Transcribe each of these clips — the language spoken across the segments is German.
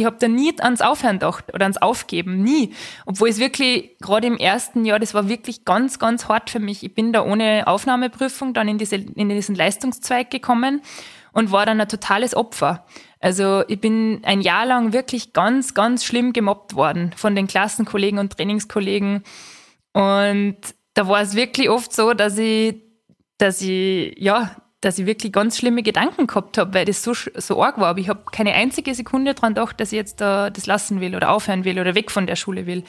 ich habe da nie ans Aufhören gedacht oder ans Aufgeben, nie. Obwohl es wirklich, gerade im ersten Jahr, das war wirklich ganz, ganz hart für mich. Ich bin da ohne Aufnahmeprüfung dann in, diese, in diesen Leistungszweig gekommen und war dann ein totales Opfer. Also ich bin ein Jahr lang wirklich ganz, ganz schlimm gemobbt worden von den Klassenkollegen und Trainingskollegen. Und da war es wirklich oft so, dass ich, dass ich, ja, dass ich wirklich ganz schlimme Gedanken gehabt habe, weil das so, so arg war. Aber ich habe keine einzige Sekunde dran gedacht, dass ich jetzt da das lassen will oder aufhören will oder weg von der Schule will.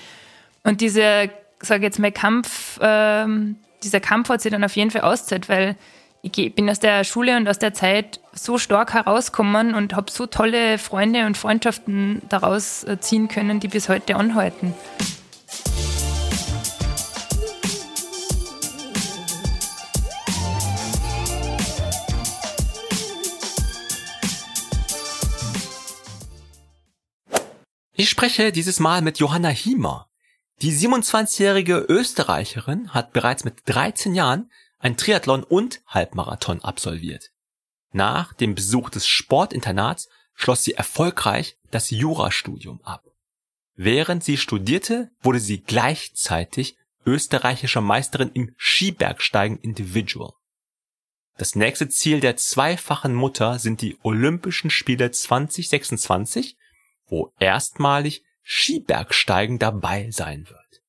Und dieser, sage jetzt mal, Kampf, ähm, dieser Kampf hat sich dann auf jeden Fall auszahlt, weil ich bin aus der Schule und aus der Zeit so stark herausgekommen und habe so tolle Freunde und Freundschaften daraus äh, ziehen können, die bis heute anhalten. Ich spreche dieses Mal mit Johanna Hiemer. Die 27-jährige Österreicherin hat bereits mit 13 Jahren ein Triathlon und Halbmarathon absolviert. Nach dem Besuch des Sportinternats schloss sie erfolgreich das Jurastudium ab. Während sie studierte, wurde sie gleichzeitig österreichischer Meisterin im Skibergsteigen Individual. Das nächste Ziel der zweifachen Mutter sind die Olympischen Spiele 2026, wo erstmalig Skibergsteigen dabei sein wird.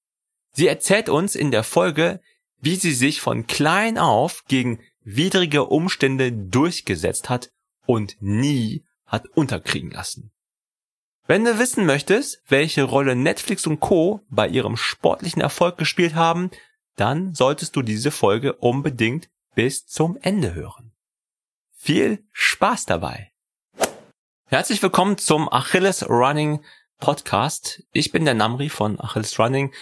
Sie erzählt uns in der Folge, wie sie sich von klein auf gegen widrige Umstände durchgesetzt hat und nie hat unterkriegen lassen. Wenn du wissen möchtest, welche Rolle Netflix und Co. bei ihrem sportlichen Erfolg gespielt haben, dann solltest du diese Folge unbedingt bis zum Ende hören. Viel Spaß dabei! Herzlich willkommen zum Achilles Running Podcast. Ich bin der Namri von Achilles Running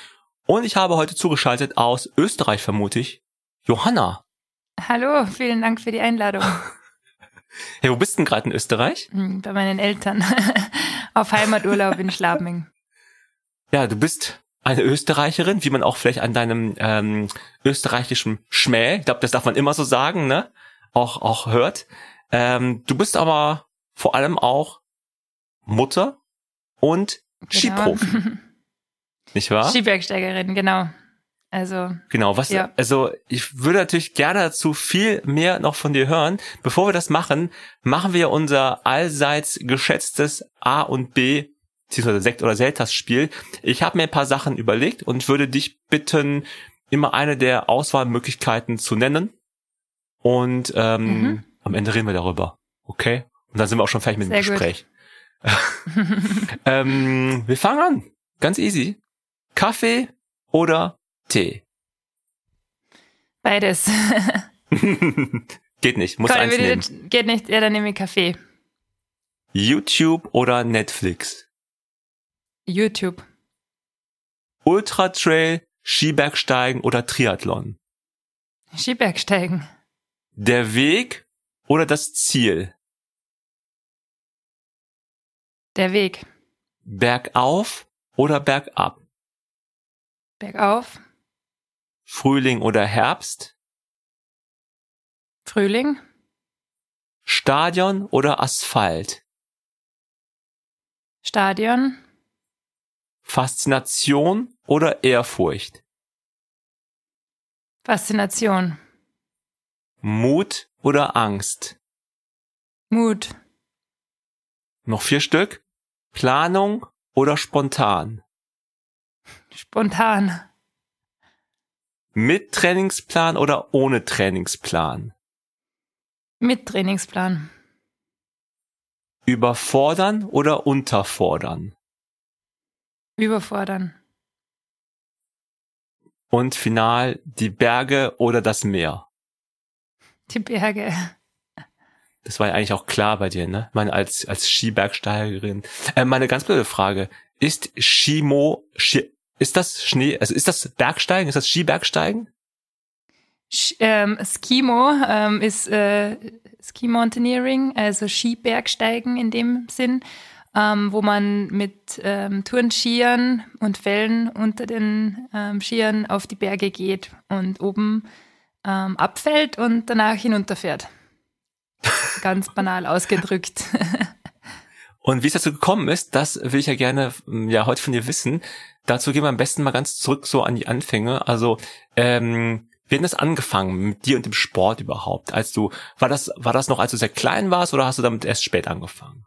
und ich habe heute zugeschaltet aus Österreich, vermute ich, Johanna. Hallo, vielen Dank für die Einladung. hey, wo bist denn gerade in Österreich? Hm, bei meinen Eltern. Auf Heimaturlaub in Schlabming. Ja, du bist eine Österreicherin, wie man auch vielleicht an deinem ähm, österreichischen Schmäh, ich glaube, das darf man immer so sagen, ne? Auch, auch hört. Ähm, du bist aber vor allem auch Mutter und genau. Skiprofi. Nicht wahr? Skibergsteigerin, genau. Also. Genau, was, ja. also ich würde natürlich gerne dazu viel mehr noch von dir hören. Bevor wir das machen, machen wir unser allseits geschätztes A und B, beziehungsweise Sekt- oder Seltas-Spiel. Ich habe mir ein paar Sachen überlegt und würde dich bitten, immer eine der Auswahlmöglichkeiten zu nennen. Und ähm, mhm. am Ende reden wir darüber. Okay? Und dann sind wir auch schon fertig mit dem Gespräch. ähm, wir fangen an. Ganz easy. Kaffee oder Tee? Beides. geht nicht, muss Komm, eins nehmen. Geht nicht, ja, dann nehme ich Kaffee. YouTube oder Netflix? YouTube. Ultra Trail, Skibergsteigen oder Triathlon? Skibergsteigen. Der Weg oder das Ziel? Der Weg. Bergauf oder bergab? Bergauf. Frühling oder Herbst? Frühling. Stadion oder Asphalt? Stadion. Faszination oder Ehrfurcht? Faszination. Mut oder Angst? Mut. Noch vier Stück. Planung oder spontan? Spontan. Mit Trainingsplan oder ohne Trainingsplan? Mit Trainingsplan. Überfordern oder unterfordern? Überfordern. Und final die Berge oder das Meer? Die Berge. Das war ja eigentlich auch klar bei dir, ne? Meine als als Skibergsteigerin. Äh, meine ganz blöde Frage: Ist Skimo Ski, ist das Schnee, also ist das Bergsteigen, ist das Skibergsteigen? Sch, ähm, Skimo ähm, ist äh, Ski Mountaineering, also Skibergsteigen in dem Sinn, ähm, wo man mit ähm, Turnskiern und Fällen unter den ähm, Skiern auf die Berge geht und oben ähm, abfällt und danach hinunterfährt. Ganz banal ausgedrückt. Und wie es dazu gekommen ist, das will ich ja gerne ja heute von dir wissen. Dazu gehen wir am besten mal ganz zurück so an die Anfänge. Also ähm, wie hat das angefangen mit dir und dem Sport überhaupt? Als du war das war das noch, als du sehr klein warst, oder hast du damit erst spät angefangen?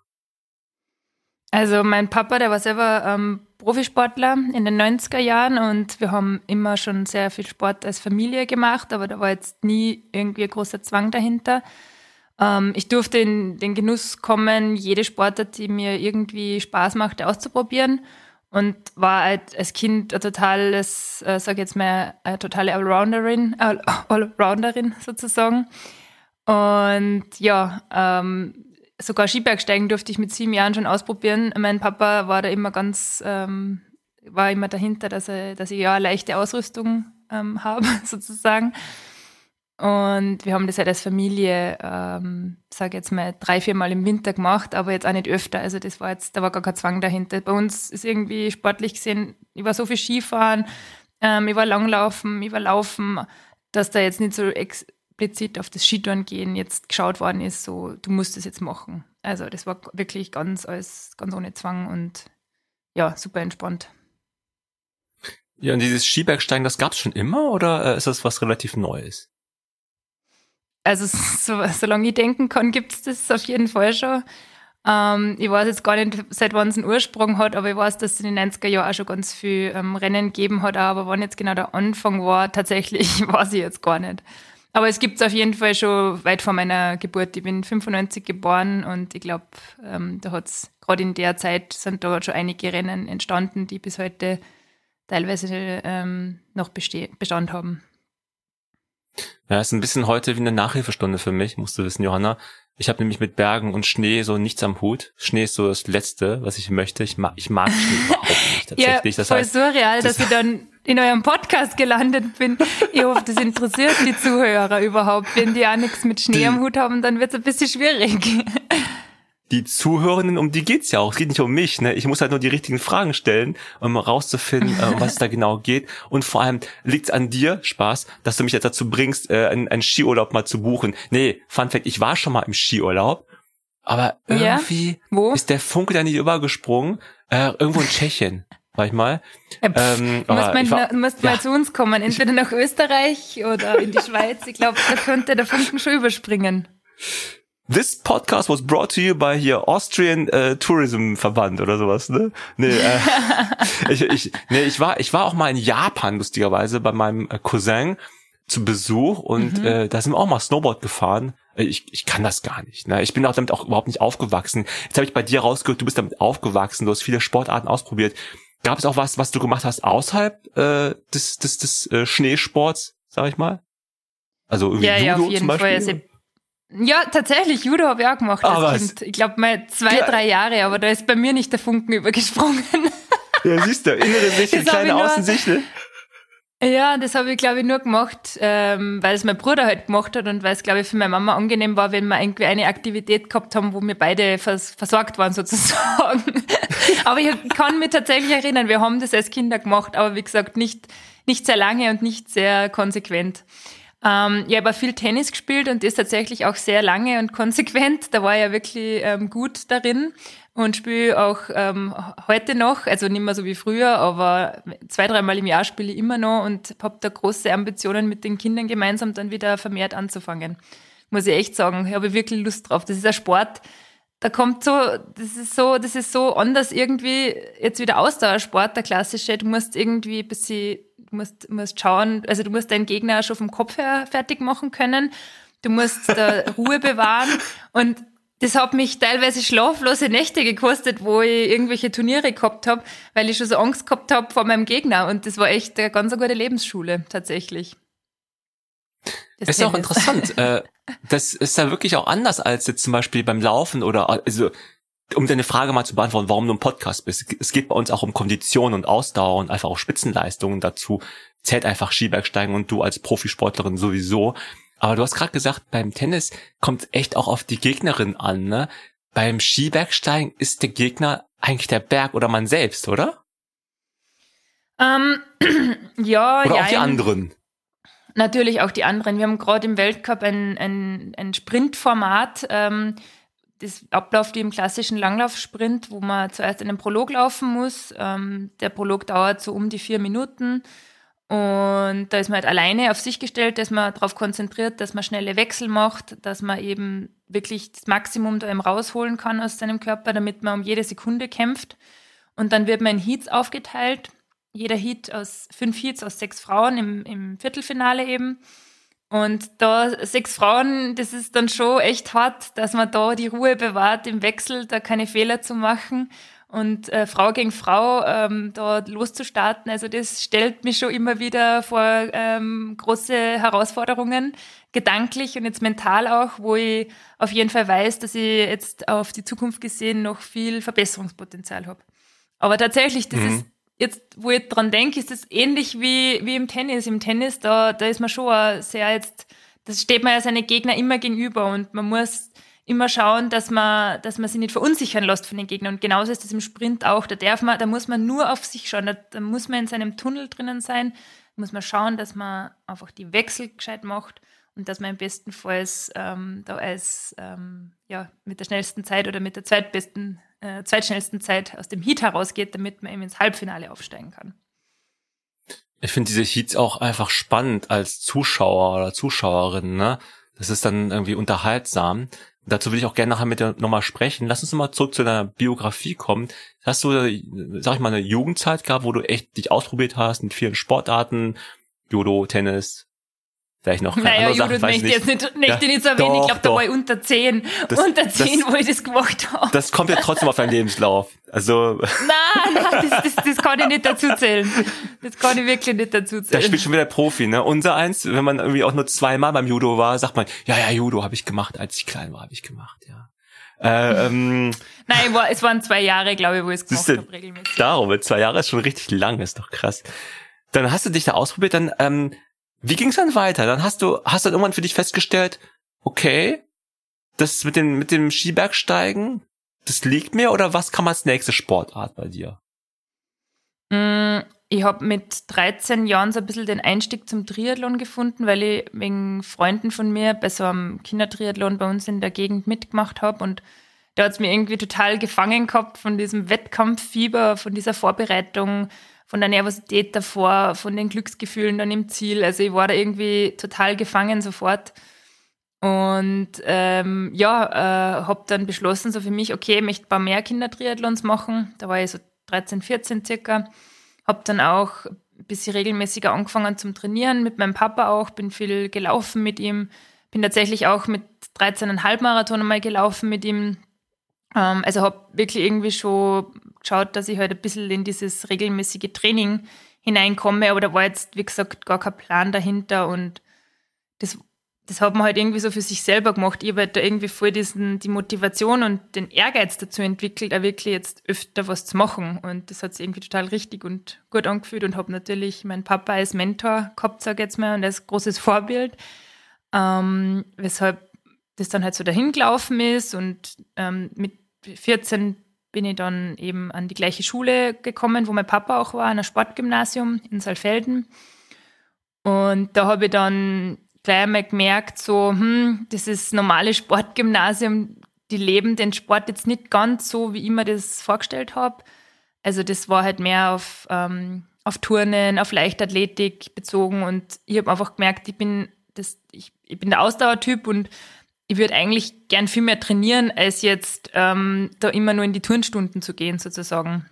Also mein Papa, der war selber ähm, Profisportler in den 90er Jahren und wir haben immer schon sehr viel Sport als Familie gemacht, aber da war jetzt nie irgendwie ein großer Zwang dahinter. Ähm, ich durfte in den Genuss kommen, jede Sportart, die mir irgendwie Spaß machte, auszuprobieren und war halt als Kind ein totales, äh, sag jetzt mal, eine totale Allrounderin, Allrounderin sozusagen. Und ja, ähm, sogar Skibergsteigen durfte ich mit sieben Jahren schon ausprobieren. Mein Papa war da immer ganz, ähm, war immer dahinter, dass, er, dass ich ja eine leichte Ausrüstung ähm, habe, sozusagen. Und wir haben das halt als Familie, ähm, sage jetzt mal, drei, vier Mal im Winter gemacht, aber jetzt auch nicht öfter. Also das war jetzt, da war gar kein Zwang dahinter. Bei uns ist irgendwie sportlich gesehen, ich war so viel Skifahren, ähm, ich war Langlaufen, ich war Laufen, dass da jetzt nicht so explizit auf das Skitouren gehen jetzt geschaut worden ist, so du musst es jetzt machen. Also das war wirklich ganz alles, ganz ohne Zwang und ja, super entspannt. Ja, und dieses Skibergsteigen, das gab es schon immer oder äh, ist das was relativ Neues? Also so, solange ich denken kann, gibt es das auf jeden Fall schon. Ähm, ich weiß jetzt gar nicht, seit wann es einen Ursprung hat, aber ich weiß, dass es in den 90er Jahren auch schon ganz viel ähm, Rennen gegeben hat, aber wann jetzt genau der Anfang war, tatsächlich weiß ich jetzt gar nicht. Aber es gibt es auf jeden Fall schon weit vor meiner Geburt. Ich bin 95 geboren und ich glaube, ähm, da hat es gerade in der Zeit sind da schon einige Rennen entstanden, die bis heute teilweise ähm, noch Bestand haben. Ja, ist ein bisschen heute wie eine Nachhilfestunde für mich, musst du wissen, Johanna. Ich habe nämlich mit Bergen und Schnee so nichts am Hut. Schnee ist so das Letzte, was ich möchte. Ich mag, ich mag Schnee überhaupt nicht tatsächlich. Ja, das voll heißt, surreal, das dass ich dann in eurem Podcast gelandet bin. Ich hoffe, das interessiert die Zuhörer überhaupt. Wenn die auch nichts mit Schnee am Hut haben, dann wird es ein bisschen schwierig die Zuhörenden, um die geht's ja auch. Es geht nicht um mich. Ne? Ich muss halt nur die richtigen Fragen stellen, um rauszufinden, äh, um was es da genau geht. Und vor allem liegt's an dir, Spaß, dass du mich jetzt dazu bringst, äh, einen, einen Skiurlaub mal zu buchen. Nee, Fun Fact, ich war schon mal im Skiurlaub, aber irgendwie ja? ist der Funke da nicht übergesprungen. Äh, irgendwo in Tschechien. War ich mal. Ähm, du musst, mal, war, du musst ja. mal zu uns kommen, entweder nach Österreich oder in die Schweiz. Ich glaube, da könnte der Funken schon überspringen. This podcast was brought to you by hier Austrian äh, Tourism Verband oder sowas, ne? Nee, äh, ich, ich, nee, ich war, ich war auch mal in Japan, lustigerweise, bei meinem äh, Cousin zu Besuch und mhm. äh, da sind wir auch mal Snowboard gefahren. Äh, ich, ich kann das gar nicht. Ne? Ich bin auch damit auch überhaupt nicht aufgewachsen. Jetzt habe ich bei dir rausgehört, du bist damit aufgewachsen, du hast viele Sportarten ausprobiert. Gab es auch was, was du gemacht hast außerhalb äh, des, des, des äh, Schneesports, sag ich mal? Also irgendwie ja, Judo ja, auf jeden zum Beispiel? Fall. Ja, tatsächlich, Judo habe ich auch gemacht als ah, Kind. Ich glaube mal zwei, ja. drei Jahre, aber da ist bei mir nicht der Funken übergesprungen. Ja, siehst du, innere Sichel, kleine Außensichel. Ja, das habe ich, glaube ich, nur gemacht, ähm, weil es mein Bruder halt gemacht hat und weil es, glaube ich, für meine Mama angenehm war, wenn wir irgendwie eine Aktivität gehabt haben, wo wir beide vers versorgt waren, sozusagen. aber ich kann mich tatsächlich erinnern, wir haben das als Kinder gemacht, aber wie gesagt, nicht, nicht sehr lange und nicht sehr konsequent. Ähm, ich habe viel Tennis gespielt und das tatsächlich auch sehr lange und konsequent. Da war ich ja wirklich ähm, gut darin und spiele auch ähm, heute noch, also nicht mehr so wie früher, aber zwei, dreimal im Jahr spiele ich immer noch und habe da große Ambitionen mit den Kindern gemeinsam dann wieder vermehrt anzufangen. Muss ich echt sagen, ich habe wirklich Lust drauf. Das ist ein Sport, da kommt so, das ist so, das ist so anders irgendwie, jetzt wieder Ausdauersport, der klassische, du musst irgendwie ein bisschen musst, musst schauen, also du musst deinen Gegner schon vom Kopf her fertig machen können. Du musst da Ruhe bewahren. Und das hat mich teilweise schlaflose Nächte gekostet, wo ich irgendwelche Turniere gehabt habe, weil ich schon so Angst gehabt habe vor meinem Gegner. Und das war echt eine ganz gute Lebensschule, tatsächlich. Das ist auch interessant. äh, das ist ja wirklich auch anders als jetzt zum Beispiel beim Laufen oder also um deine Frage mal zu beantworten, warum du ein Podcast bist. Es geht bei uns auch um Kondition und Ausdauer und einfach auch Spitzenleistungen. Dazu zählt einfach Skibergsteigen und du als Profisportlerin sowieso. Aber du hast gerade gesagt, beim Tennis kommt echt auch auf die Gegnerin an. Ne? Beim Skibergsteigen ist der Gegner eigentlich der Berg oder man selbst, oder? Ähm, ja, oder ja. auch die anderen. Natürlich auch die anderen. Wir haben gerade im Weltcup ein, ein, ein Sprintformat. Ähm, das abläuft wie im klassischen Langlaufsprint, wo man zuerst einen Prolog laufen muss. Ähm, der Prolog dauert so um die vier Minuten. Und da ist man halt alleine auf sich gestellt, dass man darauf konzentriert, dass man schnelle Wechsel macht, dass man eben wirklich das Maximum da eben rausholen kann aus seinem Körper, damit man um jede Sekunde kämpft. Und dann wird man in Heats aufgeteilt. Jeder Heat aus fünf Heats aus sechs Frauen im, im Viertelfinale eben. Und da sechs Frauen, das ist dann schon echt hart, dass man da die Ruhe bewahrt im Wechsel, da keine Fehler zu machen und äh, Frau gegen Frau ähm, da loszustarten. Also das stellt mich schon immer wieder vor ähm, große Herausforderungen, gedanklich und jetzt mental auch, wo ich auf jeden Fall weiß, dass ich jetzt auf die Zukunft gesehen noch viel Verbesserungspotenzial habe. Aber tatsächlich, das mhm. ist jetzt, wo ich dran denke, ist das ähnlich wie, wie im Tennis. Im Tennis, da, da ist man schon sehr jetzt, das steht man ja seine Gegner immer gegenüber und man muss immer schauen, dass man, dass man sich nicht verunsichern lässt von den Gegnern. Und genauso ist das im Sprint auch. Da darf man, da muss man nur auf sich schauen. Da, da muss man in seinem Tunnel drinnen sein. Da muss man schauen, dass man einfach die Wechsel gescheit macht und dass man im besten Fall ähm, da als ähm, ja, mit der schnellsten Zeit oder mit der zweitbesten äh, zweitschnellsten Zeit aus dem Heat herausgeht, damit man eben ins Halbfinale aufsteigen kann. Ich finde diese Heats auch einfach spannend als Zuschauer oder Zuschauerin, ne? Das ist dann irgendwie unterhaltsam. Dazu will ich auch gerne nachher mit dir nochmal sprechen. Lass uns nochmal zurück zu deiner Biografie kommen. Hast du, sag ich mal, eine Jugendzeit gehabt, wo du echt dich ausprobiert hast mit vielen Sportarten, Judo, Tennis, Vielleicht noch naja, andere Sachen, möchte ich jetzt nicht, nicht, ja, nicht so erwähnen. ich glaube, da war ich unter 10. Das, unter 10, das, wo ich das gemacht habe. Das kommt ja trotzdem auf deinen Lebenslauf. Also. Nein, nein, das, das, das kann ich nicht dazu zählen. Das kann ich wirklich nicht dazu zählen. Da spielt schon wieder Profi, ne? Unser eins, wenn man irgendwie auch nur zweimal beim Judo war, sagt man, ja, ja, Judo habe ich gemacht, als ich klein war, habe ich gemacht, ja. Äh, ähm, Nein, es waren zwei Jahre, glaube ich, wo ich es gemacht habe, regelmäßig. Darum, zwei Jahre ist schon richtig lang, ist doch krass. Dann hast du dich da ausprobiert, dann ähm, wie ging es dann weiter? Dann hast du, hast dann irgendwann für dich festgestellt, okay, das mit dem, mit dem Skibergsteigen, das liegt mir oder was kam als nächste Sportart bei dir? Mm, ich habe mit 13 Jahren so ein bisschen den Einstieg zum Triathlon gefunden, weil ich wegen Freunden von mir bei so einem Kindertriathlon bei uns in der Gegend mitgemacht habe und da hat es mir irgendwie total gefangen gehabt von diesem Wettkampffieber, von dieser Vorbereitung, von der Nervosität davor, von den Glücksgefühlen dann im Ziel. Also ich war da irgendwie total gefangen sofort. Und ähm, ja, äh, habe dann beschlossen, so für mich, okay, ich möchte ein paar mehr Kindertriathlons machen. Da war ich so 13, 14 circa. Habe dann auch ein bisschen regelmäßiger angefangen zum Trainieren, mit meinem Papa auch, bin viel gelaufen mit ihm. Bin tatsächlich auch mit 13,5 Marathon mal gelaufen mit ihm. Ähm, also habe wirklich irgendwie schon geschaut, dass ich halt ein bisschen in dieses regelmäßige Training hineinkomme, aber da war jetzt, wie gesagt, gar kein Plan dahinter und das, das hat man halt irgendwie so für sich selber gemacht. Ich habe halt da irgendwie voll diesen, die Motivation und den Ehrgeiz dazu entwickelt, auch wirklich jetzt öfter was zu machen und das hat sich irgendwie total richtig und gut angefühlt und habe natürlich meinen Papa als Mentor gehabt, sage ich jetzt mal, und als großes Vorbild, ähm, weshalb das dann halt so dahin gelaufen ist und ähm, mit 14 bin ich dann eben an die gleiche Schule gekommen, wo mein Papa auch war, an einem Sportgymnasium in Saalfelden. Und da habe ich dann gleich einmal gemerkt, so, hm, das ist normale Sportgymnasium, die leben den Sport jetzt nicht ganz so, wie ich mir das vorgestellt habe. Also das war halt mehr auf, ähm, auf Turnen, auf Leichtathletik bezogen und ich habe einfach gemerkt, ich bin, das, ich, ich bin der Ausdauertyp und ich würde eigentlich gern viel mehr trainieren, als jetzt ähm, da immer nur in die Turnstunden zu gehen, sozusagen.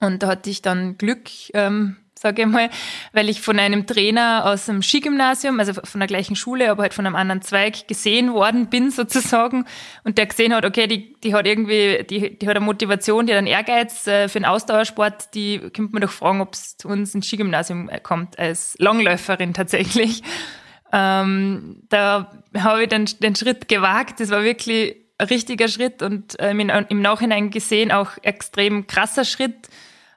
Und da hatte ich dann Glück, ähm, sage ich mal, weil ich von einem Trainer aus dem Skigymnasium, also von der gleichen Schule, aber halt von einem anderen Zweig gesehen worden bin, sozusagen. Und der gesehen hat, okay, die, die hat irgendwie, die, die hat eine Motivation, die hat einen Ehrgeiz äh, für einen Ausdauersport, die könnte man doch fragen, ob es zu uns ins Skigymnasium kommt, als Langläuferin tatsächlich. Ähm, da habe ich den, den Schritt gewagt. Das war wirklich ein richtiger Schritt und ähm, im Nachhinein gesehen auch extrem krasser Schritt.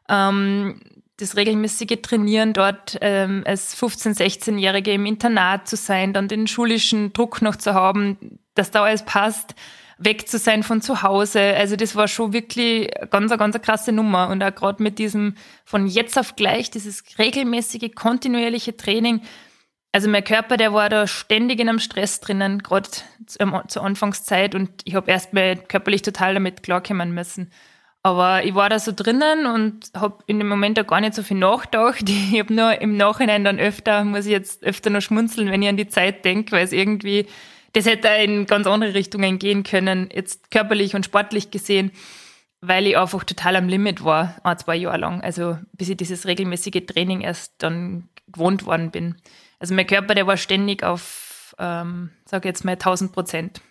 Ähm, das regelmäßige Trainieren dort ähm, als 15-, 16-Jährige im Internat zu sein, dann den schulischen Druck noch zu haben, dass da alles passt, weg zu sein von zu Hause. Also das war schon wirklich ganz, ganz eine krasse Nummer. Und auch gerade mit diesem von jetzt auf gleich, dieses regelmäßige, kontinuierliche Training, also mein Körper, der war da ständig in einem Stress drinnen, gerade zur Anfangszeit und ich habe erst mal körperlich total damit klarkommen müssen. Aber ich war da so drinnen und habe in dem Moment auch gar nicht so viel nachgedacht. Ich habe nur im Nachhinein dann öfter, muss ich jetzt öfter noch schmunzeln, wenn ich an die Zeit denke, weil es irgendwie, das hätte in ganz andere Richtungen gehen können, jetzt körperlich und sportlich gesehen, weil ich einfach total am Limit war, ein, zwei Jahre lang. Also bis ich dieses regelmäßige Training erst dann gewohnt worden bin. Also mein Körper, der war ständig auf, ähm, sage jetzt mal 1000 Prozent.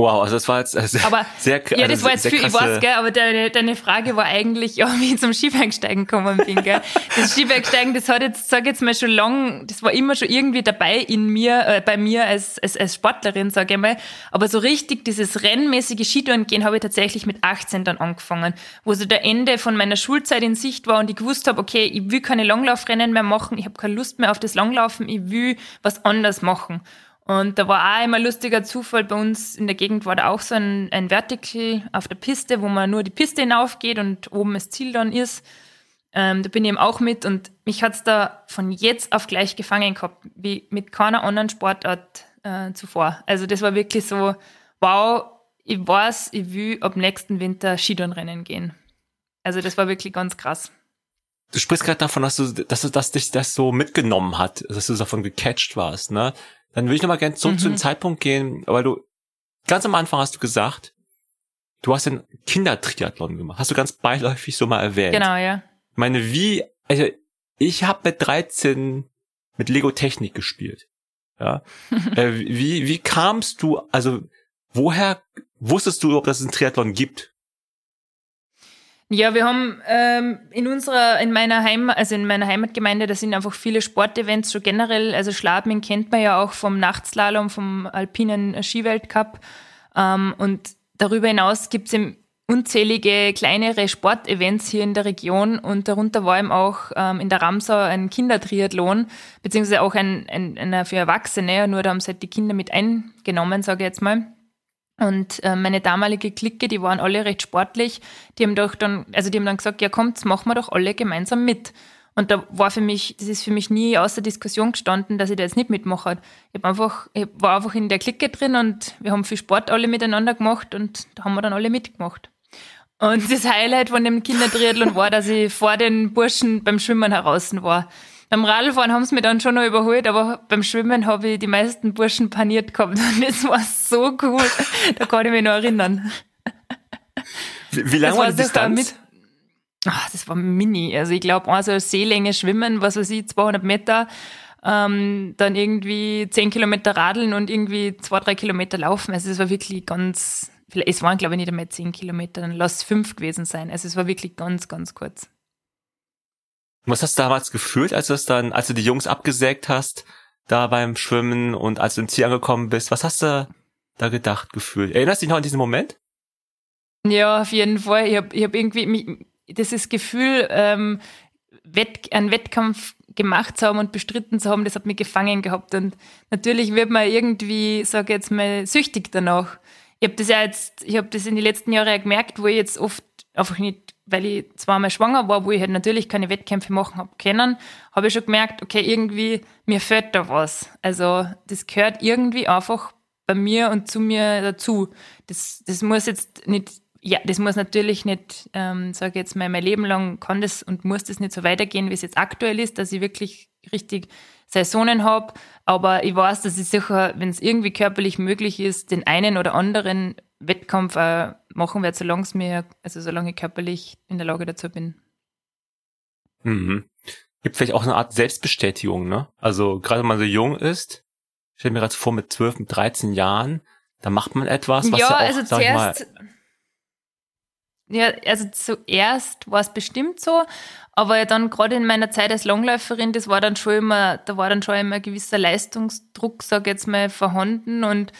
Wow, also das war jetzt also aber, sehr krass. Ja, das also war jetzt viel, ich weiß, gell, aber deine, deine Frage war eigentlich, ja, wie ich zum Skibergsteigen gekommen bin, gell. Das Skibergsteigen, das hat jetzt, sag jetzt mal schon lang, das war immer schon irgendwie dabei in mir, äh, bei mir als, als, als Sportlerin, sage ich mal. Aber so richtig dieses rennmäßige Skitouren gehen habe ich tatsächlich mit 18 dann angefangen, wo so der Ende von meiner Schulzeit in Sicht war und ich gewusst habe, okay, ich will keine Langlaufrennen mehr machen, ich habe keine Lust mehr auf das Langlaufen, ich will was anderes machen. Und da war auch immer lustiger Zufall. Bei uns in der Gegend war da auch so ein, ein Vertical auf der Piste, wo man nur die Piste hinaufgeht und oben das Ziel dann ist. Ähm, da bin ich eben auch mit und mich hat's da von jetzt auf gleich gefangen gehabt, wie mit keiner anderen Sportart äh, zuvor. Also das war wirklich so, wow, ich weiß, ich will ab nächsten Winter Skitourenrennen gehen. Also das war wirklich ganz krass. Du sprichst gerade davon, dass du, dass du, dass dich das so mitgenommen hat, dass du davon gecatcht warst, ne? Dann würde ich nochmal gerne zurück mhm. zu dem Zeitpunkt gehen, weil du ganz am Anfang hast du gesagt, du hast den Kindertriathlon gemacht. Hast du ganz beiläufig so mal erwähnt. Genau, ja. Ich meine, wie, also ich habe mit 13 mit Lego Technik gespielt. Ja. äh, wie, wie kamst du, also woher wusstest du, ob das einen Triathlon gibt? Ja, wir haben ähm, in unserer, in meiner Heimat, also in meiner Heimatgemeinde, da sind einfach viele Sportevents schon generell. Also Schladming kennt man ja auch vom Nachtslalom, vom alpinen Skiweltcup. Ähm, und darüber hinaus gibt's eben unzählige kleinere Sportevents hier in der Region und darunter war eben auch ähm, in der Ramsau ein Kindertriathlon, beziehungsweise auch ein, ein, einer für Erwachsene, nur da haben sie halt die Kinder mit eingenommen, sage ich jetzt mal. Und äh, meine damalige Clique, die waren alle recht sportlich. Die haben doch dann, also die haben dann gesagt, ja kommt, machen wir doch alle gemeinsam mit. Und da war für mich, das ist für mich nie außer Diskussion gestanden, dass ich da jetzt nicht mitmache. Ich, einfach, ich war einfach in der Clique drin und wir haben viel Sport alle miteinander gemacht und da haben wir dann alle mitgemacht. Und das Highlight von dem Kindertriathlon war, dass ich vor den Burschen beim Schwimmen heraus war. Beim Radfahren haben sie mich dann schon noch überholt, aber beim Schwimmen habe ich die meisten Burschen paniert gehabt und das war so cool. da kann ich mich noch erinnern. Wie, wie lange war die Distanz? ach, das war mini. Also ich glaube, also Seelänge schwimmen, was weiß ich, 200 Meter, ähm, dann irgendwie 10 Kilometer radeln und irgendwie 2, 3 Kilometer laufen. Also es war wirklich ganz, es waren glaube ich nicht einmal 10 Kilometer, dann lass es 5 gewesen sein. Also es war wirklich ganz, ganz kurz. Was hast du damals gefühlt, als du das dann, als du die Jungs abgesägt hast, da beim Schwimmen und als du im Ziel angekommen bist? Was hast du da gedacht, gefühlt? Erinnerst du dich noch an diesen Moment? Ja, auf jeden Fall. Ich habe ich hab irgendwie mich, dieses Gefühl, ähm, Wett, einen Wettkampf gemacht zu haben und bestritten zu haben, das hat mich gefangen gehabt. Und natürlich wird man irgendwie, sage jetzt mal, süchtig danach. Ich habe das ja jetzt, ich habe das in den letzten Jahren gemerkt, wo ich jetzt oft einfach nicht weil ich zweimal schwanger war, wo ich halt natürlich keine Wettkämpfe machen habe können, habe ich schon gemerkt, okay, irgendwie, mir fehlt da was. Also das gehört irgendwie einfach bei mir und zu mir dazu. Das, das muss jetzt nicht, ja, das muss natürlich nicht, ähm, sage jetzt mal, mein Leben lang kann das und muss das nicht so weitergehen, wie es jetzt aktuell ist, dass ich wirklich richtig Saisonen habe. Aber ich weiß, dass ich sicher, wenn es irgendwie körperlich möglich ist, den einen oder anderen Wettkampf äh, machen werde, solange es mir, also solange ich körperlich in der Lage dazu bin. Mhm. Gibt vielleicht auch eine Art Selbstbestätigung, ne? Also gerade wenn man so jung ist, stell mir gerade vor, mit 12, mit 13 Jahren, da macht man etwas, was ja, ja auch, also zuerst, ja, also zuerst war es bestimmt so, aber dann gerade in meiner Zeit als Langläuferin, das war dann schon immer, da war dann schon immer ein gewisser Leistungsdruck, sag ich jetzt mal, vorhanden und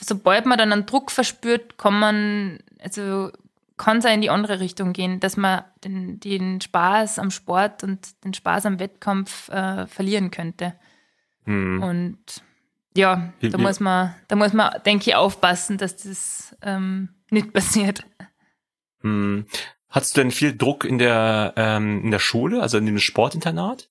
sobald man dann einen Druck verspürt, kann man, also kann es in die andere Richtung gehen, dass man den, den Spaß am Sport und den Spaß am Wettkampf äh, verlieren könnte. Hm. Und ja, da wie? muss man, da muss man, denke ich, aufpassen, dass das ähm, nicht passiert. Hm. Hattest du denn viel Druck in der, ähm, in der Schule, also in dem Sportinternat?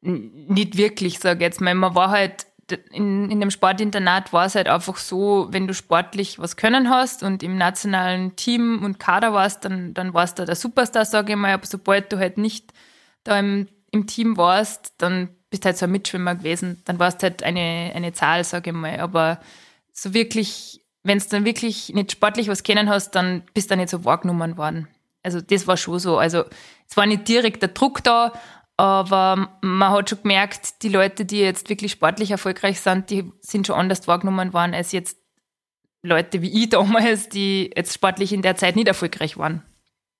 Nicht wirklich, sage ich jetzt mal. Man war halt in, in dem Sportinternat war es halt einfach so, wenn du sportlich was können hast und im nationalen Team und Kader warst, dann, dann warst du der Superstar, sage ich mal. Aber sobald du halt nicht da im, im Team warst, dann bist du halt so ein Mitschwimmer gewesen. Dann warst du halt eine, eine Zahl, sage ich mal. Aber so wirklich, wenn du dann wirklich nicht sportlich was kennen hast, dann bist du nicht so wahrgenommen worden. Also das war schon so. Also es war nicht direkt der Druck da, aber man hat schon gemerkt, die Leute, die jetzt wirklich sportlich erfolgreich sind, die sind schon anders wahrgenommen worden als jetzt Leute wie ich damals, die jetzt sportlich in der Zeit nicht erfolgreich waren.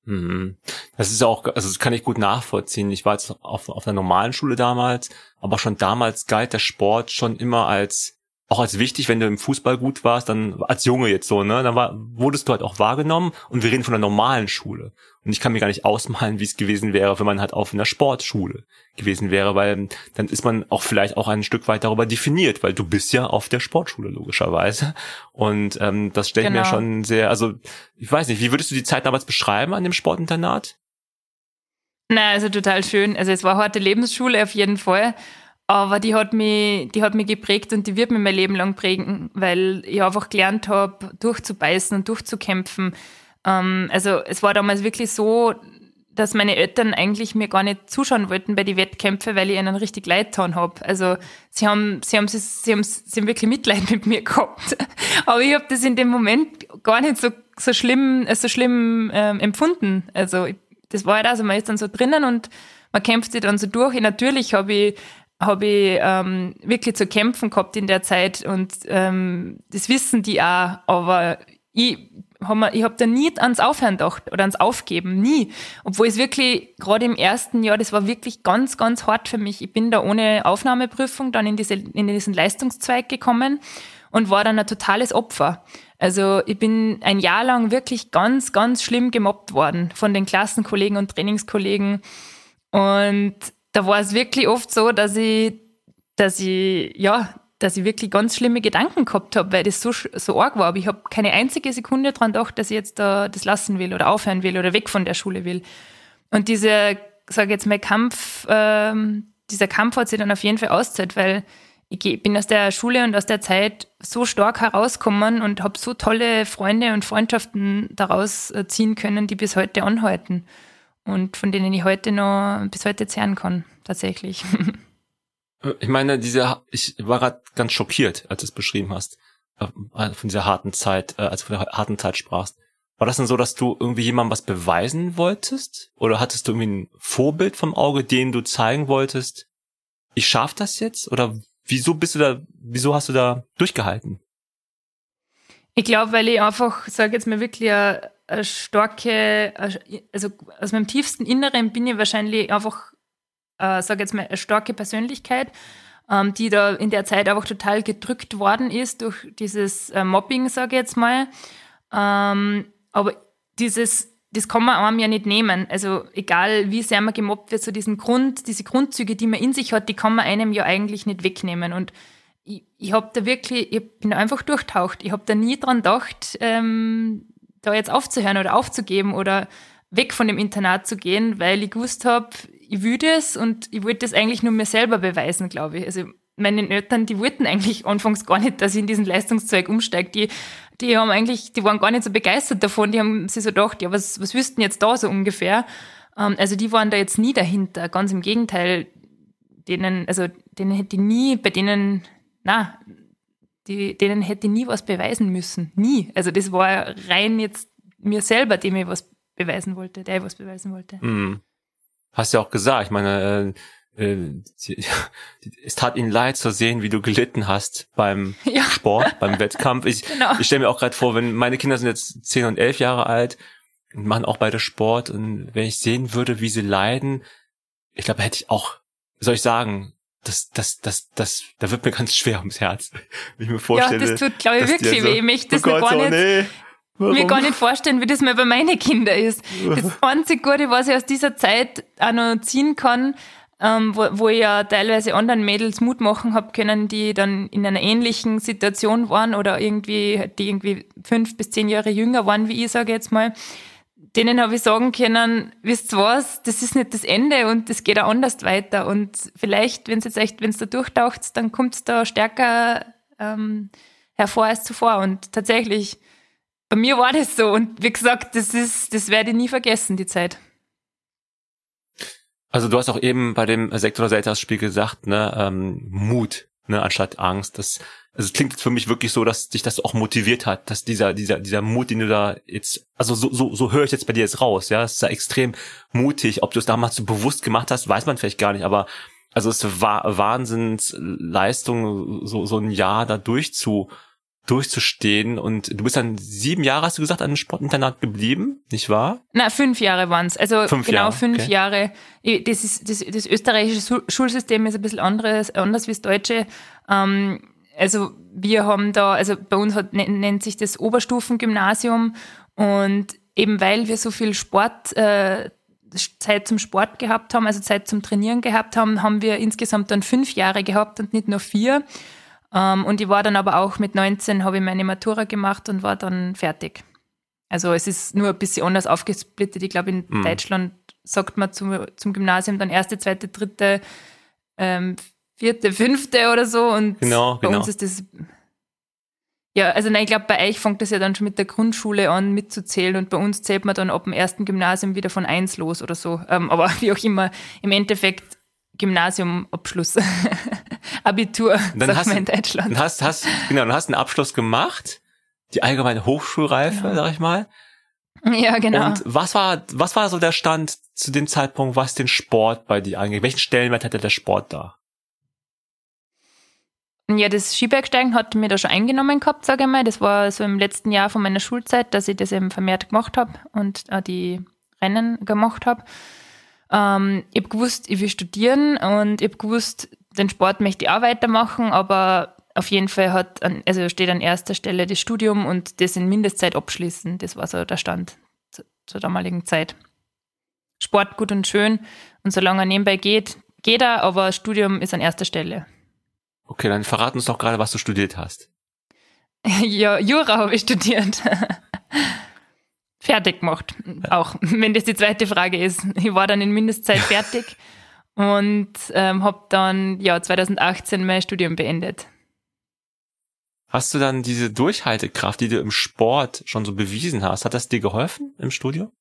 Mhm. Das ist auch, also das kann ich gut nachvollziehen. Ich war jetzt auf, auf einer normalen Schule damals, aber schon damals galt der Sport schon immer als auch als wichtig, wenn du im Fußball gut warst, dann als Junge jetzt so, ne, dann war, wurdest du halt auch wahrgenommen und wir reden von einer normalen Schule. Und ich kann mir gar nicht ausmalen, wie es gewesen wäre, wenn man halt auf einer Sportschule gewesen wäre, weil dann ist man auch vielleicht auch ein Stück weit darüber definiert, weil du bist ja auf der Sportschule logischerweise. Und ähm, das stellt genau. mir schon sehr, also ich weiß nicht, wie würdest du die Zeit damals beschreiben an dem Sportinternat? Na, also total schön. Also es war harte Lebensschule auf jeden Fall. Aber die hat mich, die hat mich geprägt und die wird mir mein Leben lang prägen, weil ich einfach gelernt habe, durchzubeißen und durchzukämpfen. Ähm, also es war damals wirklich so, dass meine Eltern eigentlich mir gar nicht zuschauen wollten bei den Wettkämpfen, weil ich ihnen richtig leid getan habe. Also sie haben, sie haben, sie, sie haben, sie haben wirklich Mitleid mit mir gehabt. Aber ich habe das in dem Moment gar nicht so, so schlimm, so schlimm ähm, empfunden. Also das war halt also, man ist dann so drinnen und man kämpft sich dann so durch. Ich, natürlich habe ich habe ich ähm, wirklich zu kämpfen gehabt in der Zeit und ähm, das wissen die auch, aber ich habe hab da nie ans Aufhören gedacht oder ans Aufgeben, nie. Obwohl es wirklich, gerade im ersten Jahr, das war wirklich ganz, ganz hart für mich. Ich bin da ohne Aufnahmeprüfung dann in, diese, in diesen Leistungszweig gekommen und war dann ein totales Opfer. Also ich bin ein Jahr lang wirklich ganz, ganz schlimm gemobbt worden von den Klassenkollegen und Trainingskollegen. Und da war es wirklich oft so, dass ich, dass ich, ja, dass ich wirklich ganz schlimme Gedanken gehabt habe, weil das so, so arg war. Aber ich habe keine einzige Sekunde daran gedacht, dass ich jetzt da das lassen will oder aufhören will oder weg von der Schule will. Und dieser, sage jetzt mal, Kampf, ähm, dieser Kampf hat sich dann auf jeden Fall auszahlt, weil ich bin aus der Schule und aus der Zeit so stark herausgekommen und habe so tolle Freunde und Freundschaften daraus äh, ziehen können, die bis heute anhalten und von denen ich heute noch bis heute zehren kann, tatsächlich. Ich meine, diese, ich war gerade ganz schockiert, als du es beschrieben hast, äh, von dieser harten Zeit, äh, als du von der harten Zeit sprachst. War das denn so, dass du irgendwie jemandem was beweisen wolltest? Oder hattest du irgendwie ein Vorbild vom Auge, den du zeigen wolltest? Ich schaff das jetzt? Oder wieso bist du da, wieso hast du da durchgehalten? Ich glaube, weil ich einfach, sage jetzt mal wirklich, eine, eine starke, also aus meinem tiefsten Inneren bin ich wahrscheinlich einfach, äh, sage jetzt mal, eine starke Persönlichkeit, ähm, die da in der Zeit einfach total gedrückt worden ist durch dieses äh, Mobbing, sage ich jetzt mal. Ähm, aber dieses, das kann man einem ja nicht nehmen. Also egal, wie sehr man gemobbt wird, so diesen Grund, diese Grundzüge, die man in sich hat, die kann man einem ja eigentlich nicht wegnehmen. Und ich, ich habe da wirklich, ich bin einfach durchtaucht. Ich habe da nie dran gedacht, ähm, da jetzt aufzuhören oder aufzugeben oder weg von dem Internat zu gehen, weil ich gewusst habe, ich will das und ich wollte das eigentlich nur mir selber beweisen, glaube ich. Also meine Eltern, die wollten eigentlich anfangs gar nicht, dass ich in diesen Leistungszeug umsteige. Die, die haben eigentlich, die waren gar nicht so begeistert davon. Die haben sich so gedacht, ja, was, was wüssten jetzt da so ungefähr? Ähm, also die waren da jetzt nie dahinter. Ganz im Gegenteil, denen, also denen hätte ich nie, bei denen na, die, denen hätte ich nie was beweisen müssen. Nie. Also das war rein jetzt mir selber, dem ich was beweisen wollte, der ich was beweisen wollte. Mhm. Hast ja auch gesagt, ich meine, äh, äh, es tat ihnen leid zu sehen, wie du gelitten hast beim ja. Sport, beim Wettkampf. Ich, genau. ich stelle mir auch gerade vor, wenn meine Kinder sind jetzt zehn und elf Jahre alt und machen auch beide Sport und wenn ich sehen würde, wie sie leiden, ich glaube, hätte ich auch, soll ich sagen, das, das, das, das, da wird mir ganz schwer ums Herz. Wenn ich mir vorstelle. Ja, das tut, glaube ich, wirklich so, weh. Ich möchte das oh Gott, gar nicht, nee, mir gar nicht vorstellen, wie das mal bei meinen Kindern ist. Das einzige Gute, was ich aus dieser Zeit auch noch ziehen kann, ähm, wo, wo ich ja teilweise anderen Mädels Mut machen habe können, die dann in einer ähnlichen Situation waren oder irgendwie, die irgendwie fünf bis zehn Jahre jünger waren, wie ich sage jetzt mal, denen habe ich sagen können, wisst was, das ist nicht das Ende und es geht auch anders weiter. Und vielleicht, wenn es jetzt echt, wenn es da durchtaucht, dann kommt es da stärker ähm, hervor als zuvor. Und tatsächlich, bei mir war das so. Und wie gesagt, das ist, das werde ich nie vergessen, die Zeit. Also du hast auch eben bei dem Sektor Spiel gesagt, ne, ähm, Mut, ne, anstatt Angst. Das, also es klingt jetzt für mich wirklich so, dass dich das auch motiviert hat, dass dieser, dieser, dieser Mut, den du da jetzt, also so, so, so höre ich jetzt bei dir jetzt raus, ja, es ist ja extrem mutig. Ob du es damals so bewusst gemacht hast, weiß man vielleicht gar nicht, aber also es war Wahnsinnsleistung, so, so ein Jahr da durchzu, durchzustehen. Und du bist dann sieben Jahre, hast du gesagt, an einem Sportinternat geblieben, nicht wahr? Na, fünf Jahre waren's. Also fünf genau Jahre, fünf okay. Jahre. Das, ist, das, das österreichische Schulsystem ist ein bisschen anderes, anders wie das deutsche. Ähm, also wir haben da, also bei uns hat, nennt sich das Oberstufengymnasium und eben weil wir so viel Sport, äh, Zeit zum Sport gehabt haben, also Zeit zum Trainieren gehabt haben, haben wir insgesamt dann fünf Jahre gehabt und nicht nur vier. Ähm, und ich war dann aber auch mit 19, habe ich meine Matura gemacht und war dann fertig. Also es ist nur ein bisschen anders aufgesplittet. Ich glaube, in mhm. Deutschland sagt man zum, zum Gymnasium dann erste, zweite, dritte, ähm, vierte, fünfte oder so. Und genau, bei genau. uns ist das. Ja, also nein, ich glaube, bei euch fängt das ja dann schon mit der Grundschule an mitzuzählen und bei uns zählt man dann ab dem ersten Gymnasium wieder von eins los oder so. Ähm, aber wie auch immer, im Endeffekt Gymnasiumabschluss. Abitur, dann sagt hast, man in Deutschland. Dann hast, hast, genau, dann hast einen Abschluss gemacht, die allgemeine Hochschulreife, Genau. sag ich mal. Ja, genau. Und was war, was war so der Stand zu dem Zeitpunkt, was den Sport bei dir angeht? Welchen Stellenwert hatte der Sport da? Ja, das Skibergsteigen hat mir da schon eingenommen gehabt, sage ich mal. Das war so im letzten Jahr von meiner Schulzeit, dass ich das eben vermehrt gemacht habe und auch die Rennen gemacht habe. Ähm, ich habe gewusst, ich will studieren und ich habe gewusst, den Sport möchte ich auch weitermachen, aber auf jeden Fall hat, also steht an erster Stelle das Studium und das in Mindestzeit abschließen. Das war so der Stand zu, zur damaligen Zeit. Sport gut und schön und solange er nebenbei geht, geht er, aber Studium ist an erster Stelle. Okay, dann verrat uns doch gerade, was du studiert hast. Ja, Jura habe ich studiert. fertig gemacht. Auch wenn das die zweite Frage ist. Ich war dann in Mindestzeit fertig und ähm, habe dann ja 2018 mein Studium beendet. Hast du dann diese Durchhaltekraft, die du im Sport schon so bewiesen hast, hat das dir geholfen im Studio?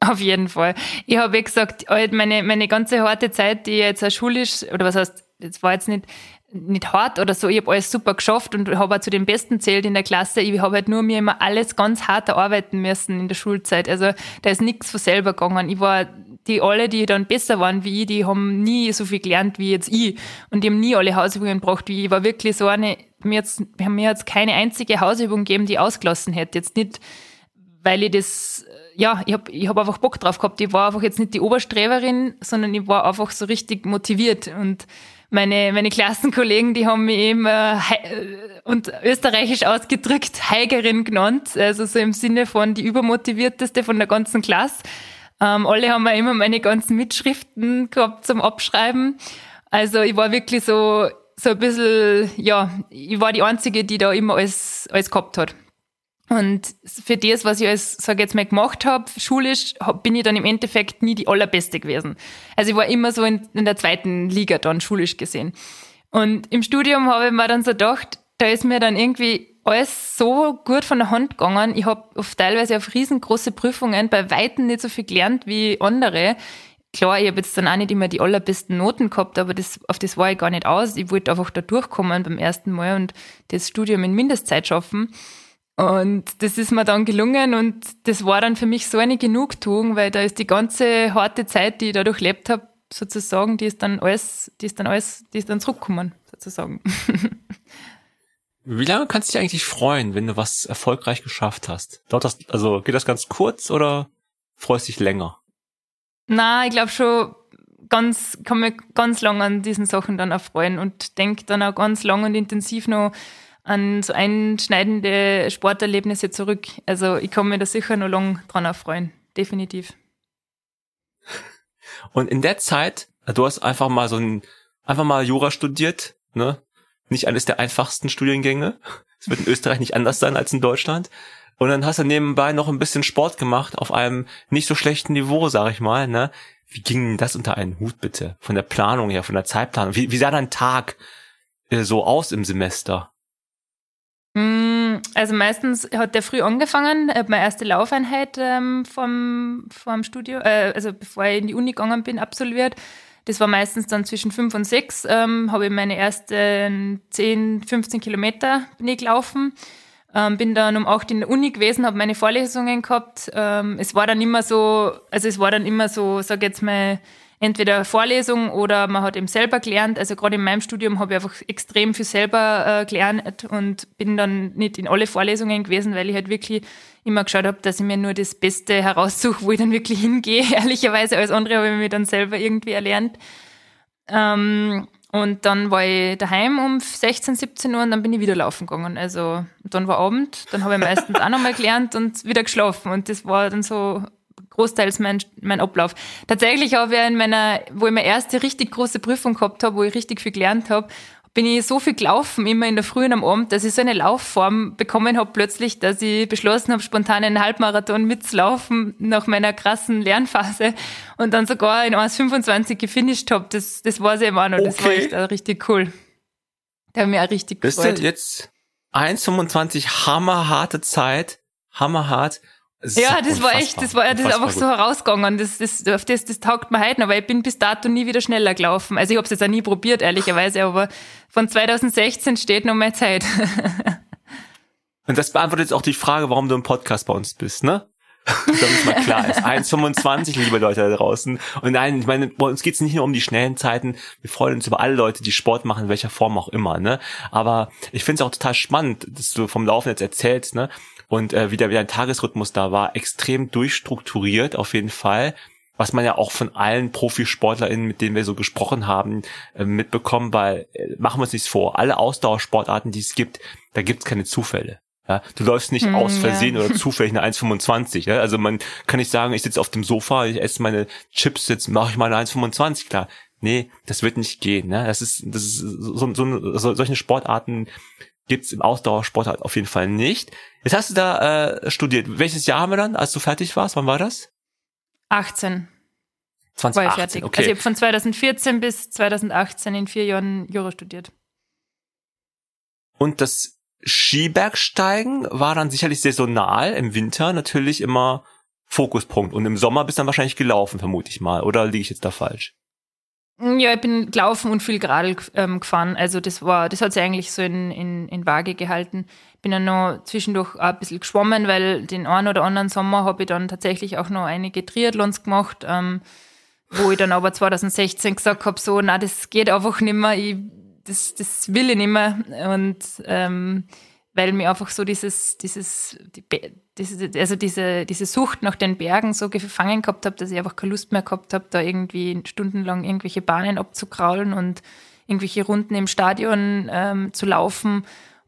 Auf jeden Fall. Ich habe ja gesagt, halt meine, meine ganze harte Zeit, die jetzt auch schulisch, oder was heißt, jetzt war jetzt nicht, nicht hart oder so, ich habe alles super geschafft und habe zu den Besten zählt in der Klasse. Ich habe halt nur mir immer alles ganz hart erarbeiten müssen in der Schulzeit. Also da ist nichts von selber gegangen. Ich war, die alle, die dann besser waren wie ich, die haben nie so viel gelernt wie jetzt ich. Und die haben nie alle Hausübungen gebracht wie ich. Ich war wirklich so eine, mir jetzt, mir hat keine einzige Hausübung gegeben, die ich ausgelassen hätte. Jetzt nicht, weil ich das, ja, ich habe ich hab einfach Bock drauf gehabt. Ich war einfach jetzt nicht die Oberstreberin, sondern ich war einfach so richtig motiviert. Und meine, meine Klassenkollegen, die haben mich eben äh, und österreichisch ausgedrückt Heigerin genannt, also so im Sinne von die übermotivierteste von der ganzen Klasse. Ähm, alle haben mir immer meine ganzen Mitschriften gehabt zum Abschreiben. Also ich war wirklich so, so ein bisschen, ja, ich war die Einzige, die da immer alles, alles gehabt hat. Und für das, was ich als, sag jetzt mal, gemacht habe, schulisch, hab, bin ich dann im Endeffekt nie die allerbeste gewesen. Also ich war immer so in, in der zweiten Liga dann, schulisch gesehen. Und im Studium habe ich mir dann so gedacht, da ist mir dann irgendwie alles so gut von der Hand gegangen. Ich habe teilweise auf riesengroße Prüfungen bei Weitem nicht so viel gelernt wie andere. Klar, ich habe jetzt dann auch nicht immer die allerbesten Noten gehabt, aber das, auf das war ich gar nicht aus. Ich wollte einfach da durchkommen beim ersten Mal und das Studium in Mindestzeit schaffen. Und das ist mir dann gelungen und das war dann für mich so eine Genugtuung, weil da ist die ganze harte Zeit, die ich da durchlebt habe, sozusagen, die ist dann alles, die ist dann alles, die ist dann zurückgekommen, sozusagen. Wie lange kannst du dich eigentlich freuen, wenn du was erfolgreich geschafft hast? Dauert das, also geht das ganz kurz oder freust dich länger? Na, ich glaube schon ganz, kann mich ganz lang an diesen Sachen dann erfreuen und denke dann auch ganz lang und intensiv noch an so einschneidende Sporterlebnisse zurück. Also ich kann mich da sicher noch lang dran erfreuen. Definitiv. Und in der Zeit, du hast einfach mal so ein, einfach mal Jura studiert, ne? Nicht eines der einfachsten Studiengänge. Es wird in Österreich nicht anders sein als in Deutschland. Und dann hast du nebenbei noch ein bisschen Sport gemacht auf einem nicht so schlechten Niveau, sag ich mal, ne? Wie ging denn das unter einen Hut bitte? Von der Planung her, von der Zeitplanung. Wie, wie sah dein Tag äh, so aus im Semester? Mm, also meistens hat der früh angefangen, habe meine erste Laufeinheit ähm, vom, vom Studio, äh, also bevor ich in die Uni gegangen bin, absolviert. Das war meistens dann zwischen fünf und sechs, ähm, habe ich meine ersten 10, 15 Kilometer bin ich gelaufen. Ähm, bin dann um acht in der Uni gewesen, habe meine Vorlesungen gehabt. Ähm, es war dann immer so, also es war dann immer so, sag jetzt mal, entweder Vorlesung oder man hat eben selber gelernt. Also gerade in meinem Studium habe ich einfach extrem viel selber äh, gelernt und bin dann nicht in alle Vorlesungen gewesen, weil ich halt wirklich immer geschaut habe, dass ich mir nur das Beste heraussuche, wo ich dann wirklich hingehe. Ehrlicherweise, alles andere habe ich mir dann selber irgendwie erlernt. Ähm, und dann war ich daheim um 16, 17 Uhr und dann bin ich wieder laufen gegangen. Also dann war Abend, dann habe ich meistens auch nochmal gelernt und wieder geschlafen. Und das war dann so großteils mein, mein Ablauf. Tatsächlich habe ich in meiner, wo ich meine erste richtig große Prüfung gehabt habe, wo ich richtig viel gelernt habe, bin ich so viel gelaufen, immer in der Früh und am Abend, dass ich so eine Laufform bekommen habe plötzlich, dass ich beschlossen habe, spontan einen Halbmarathon mitzulaufen nach meiner krassen Lernphase und dann sogar in 1,25 gefinisht habe. Das, das war sehr immer noch. Das okay. war echt auch richtig cool. Da habe ich mich auch richtig Bist gefreut. Du jetzt 1,25 hammerharte Zeit, hammerhart ja, das war echt, das war, das ist einfach gut. so herausgegangen. Das, das, auf das, das taugt mir heute noch, weil ich bin bis dato nie wieder schneller gelaufen. Also ich habe es jetzt auch nie probiert, ehrlicherweise, aber von 2016 steht noch mehr Zeit. Und das beantwortet jetzt auch die Frage, warum du im Podcast bei uns bist, ne? Damit mal klar ist. 1,25, liebe Leute da draußen. Und nein, ich meine, bei uns geht es nicht nur um die schnellen Zeiten. Wir freuen uns über alle Leute, die Sport machen, in welcher Form auch immer. Ne? Aber ich finde es auch total spannend, dass du vom Laufen jetzt erzählst, ne? Und äh, wieder wieder ein Tagesrhythmus da war, extrem durchstrukturiert auf jeden Fall was man ja auch von allen ProfisportlerInnen, mit denen wir so gesprochen haben, äh, mitbekommen, weil äh, machen wir uns nichts vor, alle Ausdauersportarten, die es gibt, da gibt es keine Zufälle. Ja, du läufst nicht hm, aus Versehen ja. oder zufällig eine 1,25. Ja? Also man kann nicht sagen, ich sitze auf dem Sofa, ich esse meine Chips, jetzt mache ich mal eine 1,25 klar. Nee, das wird nicht gehen. Ne? Das ist, das ist so, so, so solche Sportarten gibt's im Ausdauersport halt auf jeden Fall nicht. Jetzt hast du da äh, studiert. Welches Jahr haben wir dann, als du fertig warst? Wann war das? 18. 2018, war ich fertig. Okay. Also ich habe von 2014 bis 2018 in vier Jahren Jura studiert. Und das Skibergsteigen war dann sicherlich saisonal, im Winter natürlich immer Fokuspunkt. Und im Sommer bist du dann wahrscheinlich gelaufen, vermute ich mal. Oder liege ich jetzt da falsch? Ja, ich bin gelaufen und viel Gradl ähm, gefahren. Also das war, das hat sich eigentlich so in, in, in Waage gehalten. Bin dann noch zwischendurch auch ein bisschen geschwommen, weil den einen oder anderen Sommer habe ich dann tatsächlich auch noch einige Triathlons gemacht, ähm, wo ich dann aber 2016 gesagt habe, so, na, das geht einfach nicht mehr, ich, das, das will ich nicht mehr. Und ähm, weil mir einfach so dieses, dieses, die, diese, also diese, diese Sucht nach den Bergen so gefangen gehabt habe, dass ich einfach keine Lust mehr gehabt habe, da irgendwie stundenlang irgendwelche Bahnen abzukraulen und irgendwelche Runden im Stadion ähm, zu laufen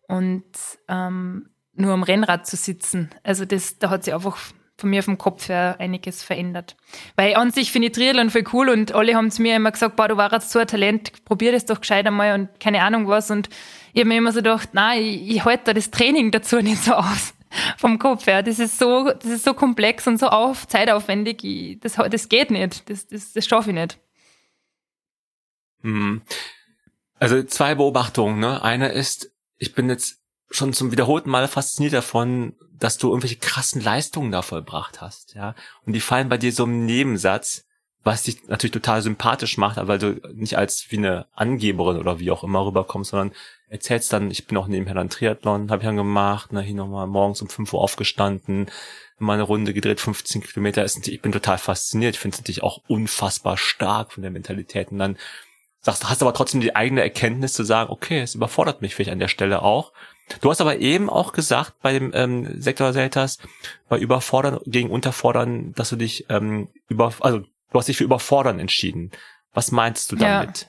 und ähm, nur am Rennrad zu sitzen. Also das, da hat sich einfach von mir vom Kopf her einiges verändert. Weil an sich finde ich Triathlon voll cool und alle haben zu mir immer gesagt, boah, du warst so ein Talent, probier das doch gescheit einmal und keine Ahnung was und ich habe mir immer so gedacht, nein, ich, ich halte da das Training dazu nicht so aus vom Kopf her. Das ist so, das ist so komplex und so auf, zeitaufwendig. Ich, das, das geht nicht. Das, das, das schaffe ich nicht. Hm. Also zwei Beobachtungen. Ne? Eine ist, ich bin jetzt schon zum wiederholten Mal fasziniert davon, dass du irgendwelche krassen Leistungen da vollbracht hast, ja. Und die fallen bei dir so im Nebensatz was dich natürlich total sympathisch macht, aber weil du nicht als wie eine Angeberin oder wie auch immer rüberkommst, sondern erzählst dann, ich bin auch nebenher dann Triathlon, habe ich dann gemacht, ne, hier nochmal morgens um 5 Uhr aufgestanden, mal eine Runde gedreht, 15 Kilometer. Ich bin total fasziniert, ich finde es natürlich auch unfassbar stark von der Mentalität. Und dann sagst du, hast aber trotzdem die eigene Erkenntnis zu sagen, okay, es überfordert mich vielleicht an der Stelle auch. Du hast aber eben auch gesagt bei dem ähm, Sektor Seltas, bei Überfordern gegen Unterfordern, dass du dich ähm, über, also Du hast dich für überfordern entschieden. Was meinst du damit? Ja.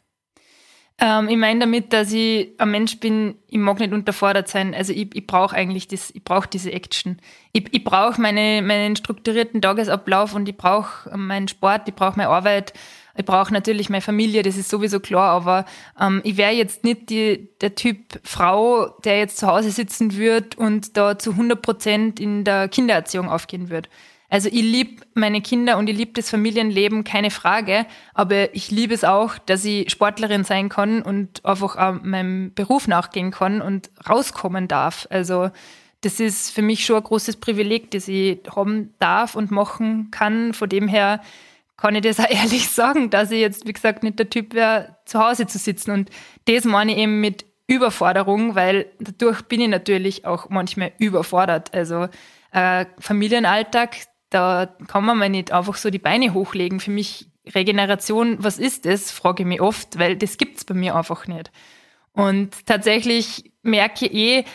Ähm, ich meine damit, dass ich ein Mensch bin, ich mag nicht unterfordert sein. Also ich, ich brauche eigentlich das, ich brauche diese Action. Ich, ich brauche meine, meinen strukturierten Tagesablauf und ich brauche meinen Sport, ich brauche meine Arbeit. Ich brauche natürlich meine Familie, das ist sowieso klar, aber ähm, ich wäre jetzt nicht die, der Typ Frau, der jetzt zu Hause sitzen wird und da zu 100 Prozent in der Kindererziehung aufgehen wird. Also ich liebe meine Kinder und ich liebe das Familienleben, keine Frage. Aber ich liebe es auch, dass ich Sportlerin sein kann und einfach auch meinem Beruf nachgehen kann und rauskommen darf. Also das ist für mich schon ein großes Privileg, das ich haben darf und machen kann. Von dem her kann ich das auch ehrlich sagen, dass ich jetzt, wie gesagt, nicht der Typ wäre, zu Hause zu sitzen. Und das meine ich eben mit Überforderung, weil dadurch bin ich natürlich auch manchmal überfordert. Also äh, Familienalltag, da kann man mal nicht einfach so die Beine hochlegen. Für mich Regeneration, was ist das, frage ich mich oft, weil das gibt es bei mir einfach nicht. Und tatsächlich merke ich eh,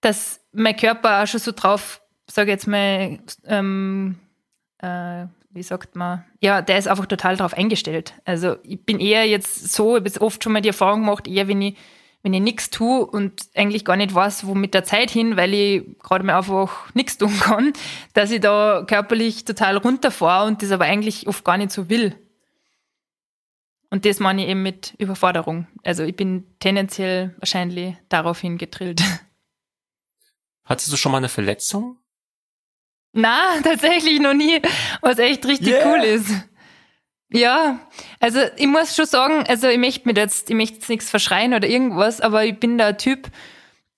dass mein Körper auch schon so drauf, sage jetzt mal, ähm, äh, wie sagt man, ja, der ist einfach total drauf eingestellt. Also ich bin eher jetzt so, ich habe jetzt oft schon mal die Erfahrung gemacht, eher wenn ich wenn ich nichts tue und eigentlich gar nicht weiß, wo mit der Zeit hin, weil ich gerade mal einfach nichts tun kann, dass ich da körperlich total runterfahre und das aber eigentlich oft gar nicht so will. Und das meine ich eben mit Überforderung. Also ich bin tendenziell wahrscheinlich daraufhin getrillt. Hattest du schon mal eine Verletzung? Na, tatsächlich noch nie, was echt richtig yeah. cool ist. Ja, also ich muss schon sagen, also ich möchte mir jetzt, ich möchte jetzt nichts verschreien oder irgendwas, aber ich bin der Typ,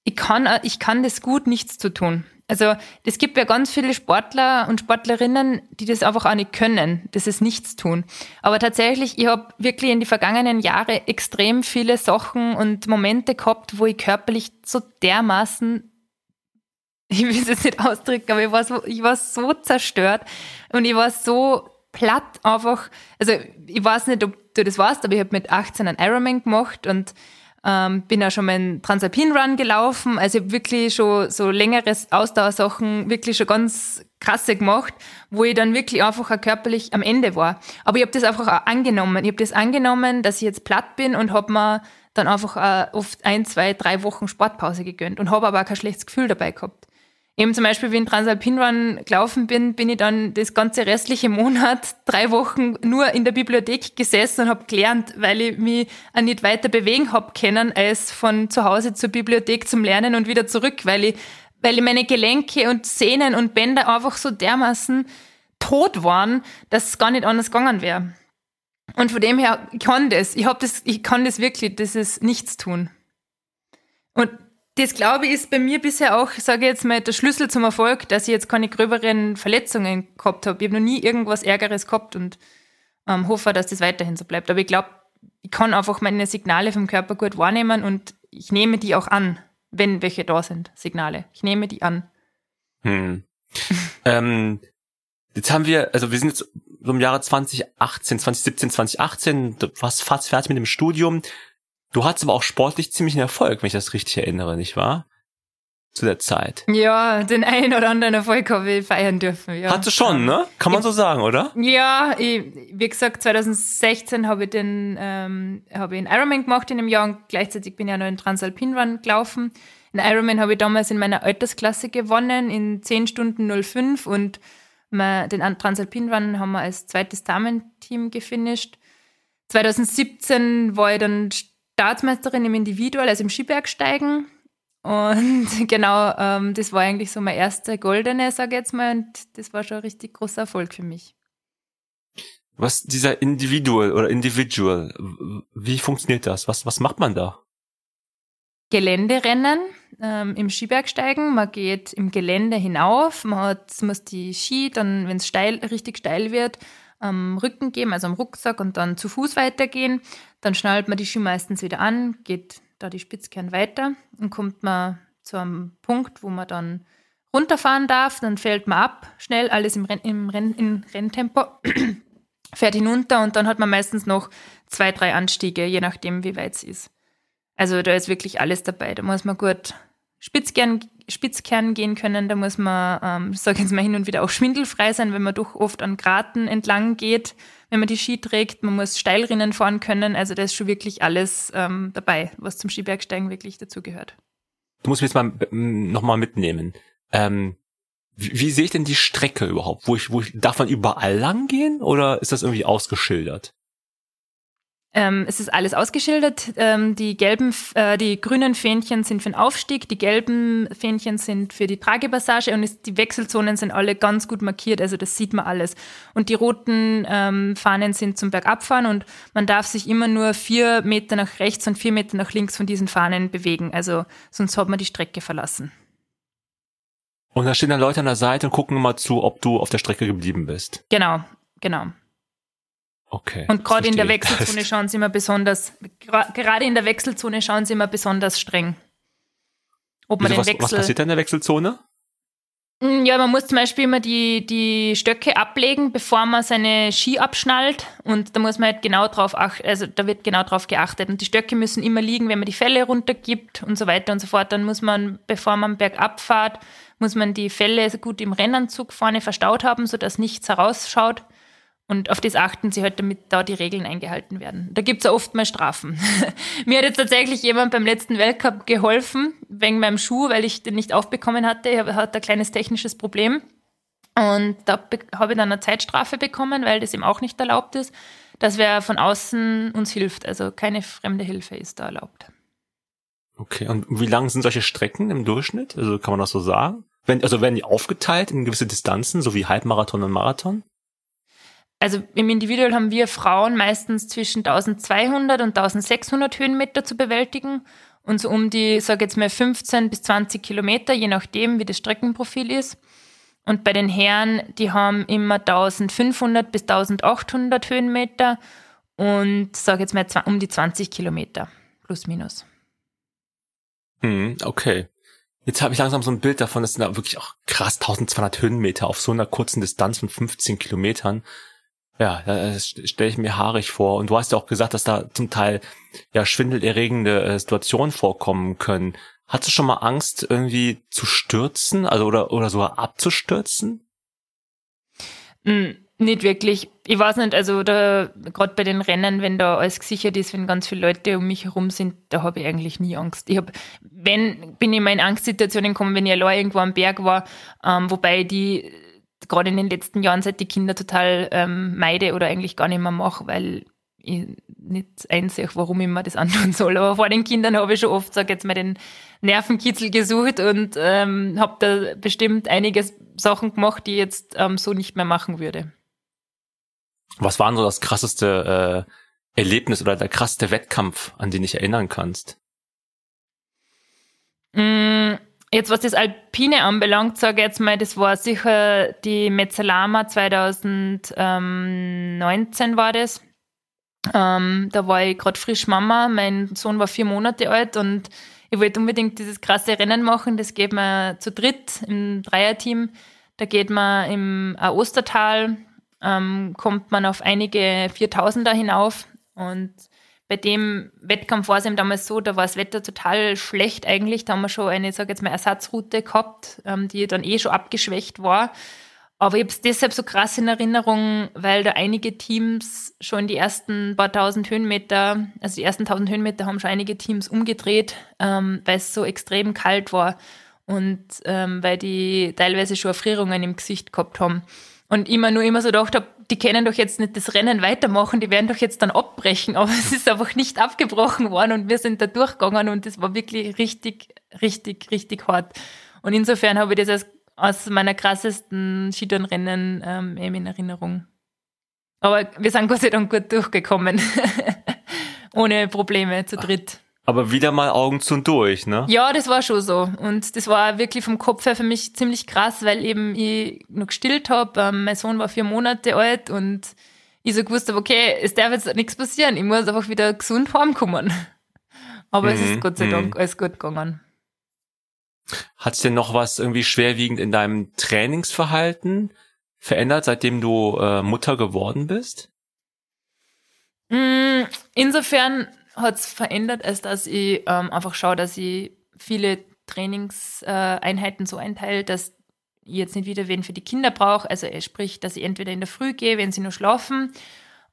ich kann, ich kann das gut, nichts zu tun. Also es gibt ja ganz viele Sportler und Sportlerinnen, die das einfach auch nicht können, das ist nichts tun. Aber tatsächlich, ich habe wirklich in die vergangenen Jahre extrem viele Sachen und Momente gehabt, wo ich körperlich so dermaßen, ich will es jetzt nicht ausdrücken, aber ich war so, ich war so zerstört und ich war so platt einfach. Also ich weiß nicht, ob du das weißt, aber ich habe mit 18 einen Ironman gemacht und ähm, bin auch schon mal einen Transalpin Run gelaufen. Also ich habe wirklich schon so längeres Ausdauersachen wirklich schon ganz krasse gemacht, wo ich dann wirklich einfach auch körperlich am Ende war. Aber ich habe das einfach auch angenommen. Ich habe das angenommen, dass ich jetzt platt bin und habe mir dann einfach auch oft ein, zwei, drei Wochen Sportpause gegönnt und habe aber auch kein schlechtes Gefühl dabei gehabt. Eben zum Beispiel, wie ich in Transalpin Run gelaufen bin, bin ich dann das ganze restliche Monat drei Wochen nur in der Bibliothek gesessen und habe gelernt, weil ich mich auch nicht weiter bewegen habe können, als von zu Hause zur Bibliothek zum Lernen und wieder zurück, weil ich, weil ich meine Gelenke und Sehnen und Bänder einfach so dermaßen tot waren, dass es gar nicht anders gegangen wäre. Und von dem her, kann das. Ich, hab das, ich kann das wirklich, das ist nichts tun. Das glaube ich ist bei mir bisher auch, sage ich jetzt mal, der Schlüssel zum Erfolg, dass ich jetzt keine gröberen Verletzungen gehabt habe. Ich habe noch nie irgendwas Ärgeres gehabt und ähm, hoffe, dass das weiterhin so bleibt. Aber ich glaube, ich kann einfach meine Signale vom Körper gut wahrnehmen und ich nehme die auch an, wenn welche da sind, Signale. Ich nehme die an. Hm. ähm, jetzt haben wir, also wir sind jetzt so im Jahre 2018, 2017, 2018, fast fast fertig mit dem Studium. Du hattest aber auch sportlich ziemlich einen Erfolg, wenn ich das richtig erinnere, nicht wahr? Zu der Zeit. Ja, den einen oder anderen Erfolg habe ich feiern dürfen. Ja. Hatte schon, ne? Kann man ich, so sagen, oder? Ja, ich, wie gesagt, 2016 habe ich den, ähm, habe ich einen Ironman gemacht in einem Jahr und gleichzeitig bin ich ja noch in Transalpin Run gelaufen. In Ironman habe ich damals in meiner Altersklasse gewonnen, in 10 Stunden 05 und den Transalpin Run haben wir als zweites Damenteam gefinisht. 2017 war ich dann Staatsmeisterin im Individual, also im Skibergsteigen. Und genau, ähm, das war eigentlich so mein erster goldene, sage ich jetzt mal, und das war schon ein richtig großer Erfolg für mich. Was dieser Individual oder Individual, wie funktioniert das? Was, was macht man da? Geländerennen ähm, im Skibergsteigen. Man geht im Gelände hinauf, man hat, muss die Ski dann, wenn es steil, richtig steil wird, am Rücken geben, also am Rucksack und dann zu Fuß weitergehen. Dann schnallt man die Ski meistens wieder an, geht da die Spitzkern weiter und kommt man zu einem Punkt, wo man dann runterfahren darf. Dann fällt man ab, schnell alles im, Renn, im Renn, in Renntempo, fährt hinunter und dann hat man meistens noch zwei, drei Anstiege, je nachdem, wie weit es ist. Also da ist wirklich alles dabei. Da muss man gut Spitzkern, Spitzkern gehen können. Da muss man, ähm, ich sage jetzt mal hin und wieder auch schwindelfrei sein, wenn man doch oft an Graten entlang geht, wenn man die Ski trägt. Man muss Steilrinnen fahren können. Also da ist schon wirklich alles ähm, dabei, was zum Skibergsteigen wirklich dazugehört. Du musst mich jetzt mal nochmal mitnehmen. Ähm, wie, wie sehe ich denn die Strecke überhaupt? Wo ich, wo ich, darf man überall lang gehen oder ist das irgendwie ausgeschildert? Ähm, es ist alles ausgeschildert. Ähm, die gelben, äh, die grünen Fähnchen sind für den Aufstieg, die gelben Fähnchen sind für die Tragepassage und es, die Wechselzonen sind alle ganz gut markiert, also das sieht man alles. Und die roten ähm, Fahnen sind zum Bergabfahren und man darf sich immer nur vier Meter nach rechts und vier Meter nach links von diesen Fahnen bewegen, also sonst hat man die Strecke verlassen. Und da stehen dann Leute an der Seite und gucken immer zu, ob du auf der Strecke geblieben bist. Genau, genau. Okay. Und gerade in der Wechselzone schauen sie immer besonders, gerade in der Wechselzone schauen sie immer besonders streng. Ob man Wieso, den was, Wechsel, was passiert in der Wechselzone? Mm, ja, man muss zum Beispiel immer die, die Stöcke ablegen, bevor man seine Ski abschnallt. Und da muss man halt genau drauf achten, also da wird genau drauf geachtet. Und die Stöcke müssen immer liegen, wenn man die Fälle runtergibt und so weiter und so fort. Dann muss man, bevor man bergab fährt, muss man die Fälle gut im Rennanzug vorne verstaut haben, sodass nichts herausschaut. Und auf das achten sie halt, damit da die Regeln eingehalten werden. Da gibt's ja oft mal Strafen. Mir hat jetzt tatsächlich jemand beim letzten Weltcup geholfen, wegen meinem Schuh, weil ich den nicht aufbekommen hatte. Er hatte ein kleines technisches Problem. Und da habe ich dann eine Zeitstrafe bekommen, weil das ihm auch nicht erlaubt ist, dass wer von außen uns hilft. Also keine fremde Hilfe ist da erlaubt. Okay, und wie lang sind solche Strecken im Durchschnitt? Also kann man das so sagen? Wenn, also werden die aufgeteilt in gewisse Distanzen, so wie Halbmarathon und Marathon? Also im Individual haben wir Frauen meistens zwischen 1200 und 1600 Höhenmeter zu bewältigen und so um die, sage jetzt mal 15 bis 20 Kilometer, je nachdem, wie das Streckenprofil ist. Und bei den Herren, die haben immer 1500 bis 1800 Höhenmeter und sage jetzt mal um die 20 Kilometer, plus minus. Hm, okay. Jetzt habe ich langsam so ein Bild davon, das sind da wirklich auch krass 1200 Höhenmeter auf so einer kurzen Distanz von 15 Kilometern. Ja, das stelle ich mir haarig vor. Und du hast ja auch gesagt, dass da zum Teil ja schwindelerregende äh, Situationen vorkommen können. Hast du schon mal Angst, irgendwie zu stürzen, also oder oder sogar abzustürzen? Mm, nicht wirklich. Ich weiß nicht, also da gerade bei den Rennen, wenn da alles gesichert ist, wenn ganz viele Leute um mich herum sind, da habe ich eigentlich nie Angst. Ich habe, wenn bin ich mal in Angstsituationen gekommen, wenn ich allein irgendwo am Berg war, ähm, wobei die gerade in den letzten Jahren, seit die Kinder total ähm, meide oder eigentlich gar nicht mehr mache, weil ich nicht einsehe, warum ich mir das antun soll. Aber vor den Kindern habe ich schon oft, sag jetzt mal, den Nervenkitzel gesucht und ähm, habe da bestimmt einige Sachen gemacht, die ich jetzt ähm, so nicht mehr machen würde. Was war denn so das krasseste äh, Erlebnis oder der krasseste Wettkampf, an den ich erinnern kannst? Mm, Jetzt, was das Alpine anbelangt, sage ich jetzt mal, das war sicher die Mezzalama 2019 war das. Ähm, da war ich gerade frisch Mama, mein Sohn war vier Monate alt und ich wollte unbedingt dieses krasse Rennen machen. Das geht man zu dritt im Dreierteam. Da geht man im Ostertal, ähm, kommt man auf einige Viertausender hinauf und bei dem Wettkampf war es eben damals so, da war das Wetter total schlecht eigentlich. Da haben wir schon eine, sag jetzt mal, Ersatzroute gehabt, ähm, die dann eh schon abgeschwächt war. Aber ich habe es deshalb so krass in Erinnerung, weil da einige Teams schon die ersten paar tausend Höhenmeter, also die ersten tausend Höhenmeter haben schon einige Teams umgedreht, ähm, weil es so extrem kalt war und ähm, weil die teilweise schon Erfrierungen im Gesicht gehabt haben. Und ich mir nur immer so gedacht habe, die können doch jetzt nicht das Rennen weitermachen, die werden doch jetzt dann abbrechen. Aber es ist einfach nicht abgebrochen worden und wir sind da durchgegangen und es war wirklich richtig, richtig, richtig hart. Und insofern habe ich das als, aus meiner krassesten Skitourenrennen ähm, eben in Erinnerung. Aber wir sind sei Dank gut durchgekommen. Ohne Probleme zu dritt. Aber wieder mal Augen zu und durch, ne? Ja, das war schon so. Und das war wirklich vom Kopf her für mich ziemlich krass, weil eben ich noch gestillt habe. Ähm, mein Sohn war vier Monate alt und ich so gewusst habe, okay, es darf jetzt nichts passieren. Ich muss einfach wieder gesund heimkommen. Aber mhm, es ist mhm, Gott sei mhm. Dank alles gut gegangen. Hat sich denn noch was irgendwie schwerwiegend in deinem Trainingsverhalten verändert, seitdem du äh, Mutter geworden bist? Mm, insofern hat es verändert, als dass ich ähm, einfach schaue, dass ich viele Trainingseinheiten äh, so einteile, dass ich jetzt nicht wieder wen für die Kinder brauche. Also sprich, dass ich entweder in der Früh gehe, wenn sie nur schlafen.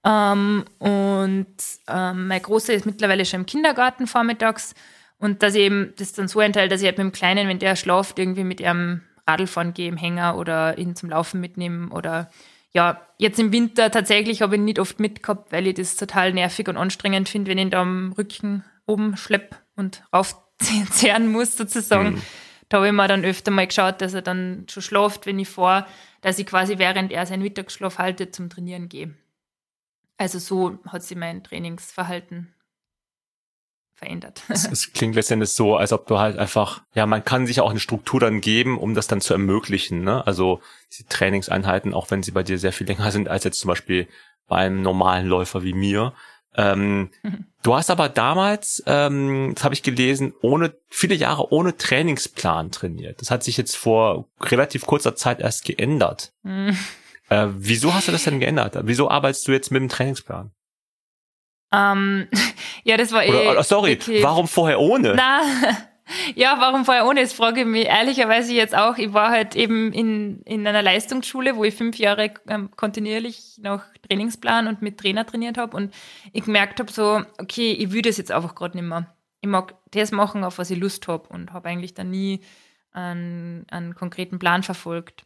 Ähm, und ähm, mein Großer ist mittlerweile schon im Kindergarten vormittags. Und dass ich eben das dann so einteile, dass ich halt mit dem Kleinen, wenn der schlaft, irgendwie mit ihrem Radl gehe im Hänger oder ihn zum Laufen mitnehmen oder ja, jetzt im Winter tatsächlich habe ich nicht oft mitgehabt, weil ich das total nervig und anstrengend finde, wenn ich da am Rücken oben schlepp und raufzehren muss sozusagen. Mhm. Da habe ich mir dann öfter mal geschaut, dass er dann schon schlaft, wenn ich fahre, dass ich quasi während er seinen Mittagsschlaf haltet zum Trainieren gehe. Also so hat sich mein Trainingsverhalten verändert. Es, klingt letztendlich so, als ob du halt einfach, ja, man kann sich auch eine Struktur dann geben, um das dann zu ermöglichen. Ne? Also diese Trainingseinheiten, auch wenn sie bei dir sehr viel länger sind als jetzt zum Beispiel beim normalen Läufer wie mir. Ähm, mhm. Du hast aber damals, ähm, das habe ich gelesen, ohne viele Jahre ohne Trainingsplan trainiert. Das hat sich jetzt vor relativ kurzer Zeit erst geändert. Mhm. Äh, wieso hast du das denn geändert? Wieso arbeitest du jetzt mit dem Trainingsplan? Ähm, ja, das war eh. Oder, sorry, wirklich, warum vorher ohne? Na, ja, warum vorher ohne? Das frage ich mich ehrlicherweise jetzt auch. Ich war halt eben in, in einer Leistungsschule, wo ich fünf Jahre ähm, kontinuierlich nach Trainingsplan und mit Trainer trainiert habe und ich gemerkt habe so, okay, ich will das jetzt einfach gerade nicht mehr. Ich mag das machen, auf was ich Lust habe und habe eigentlich dann nie einen, einen konkreten Plan verfolgt.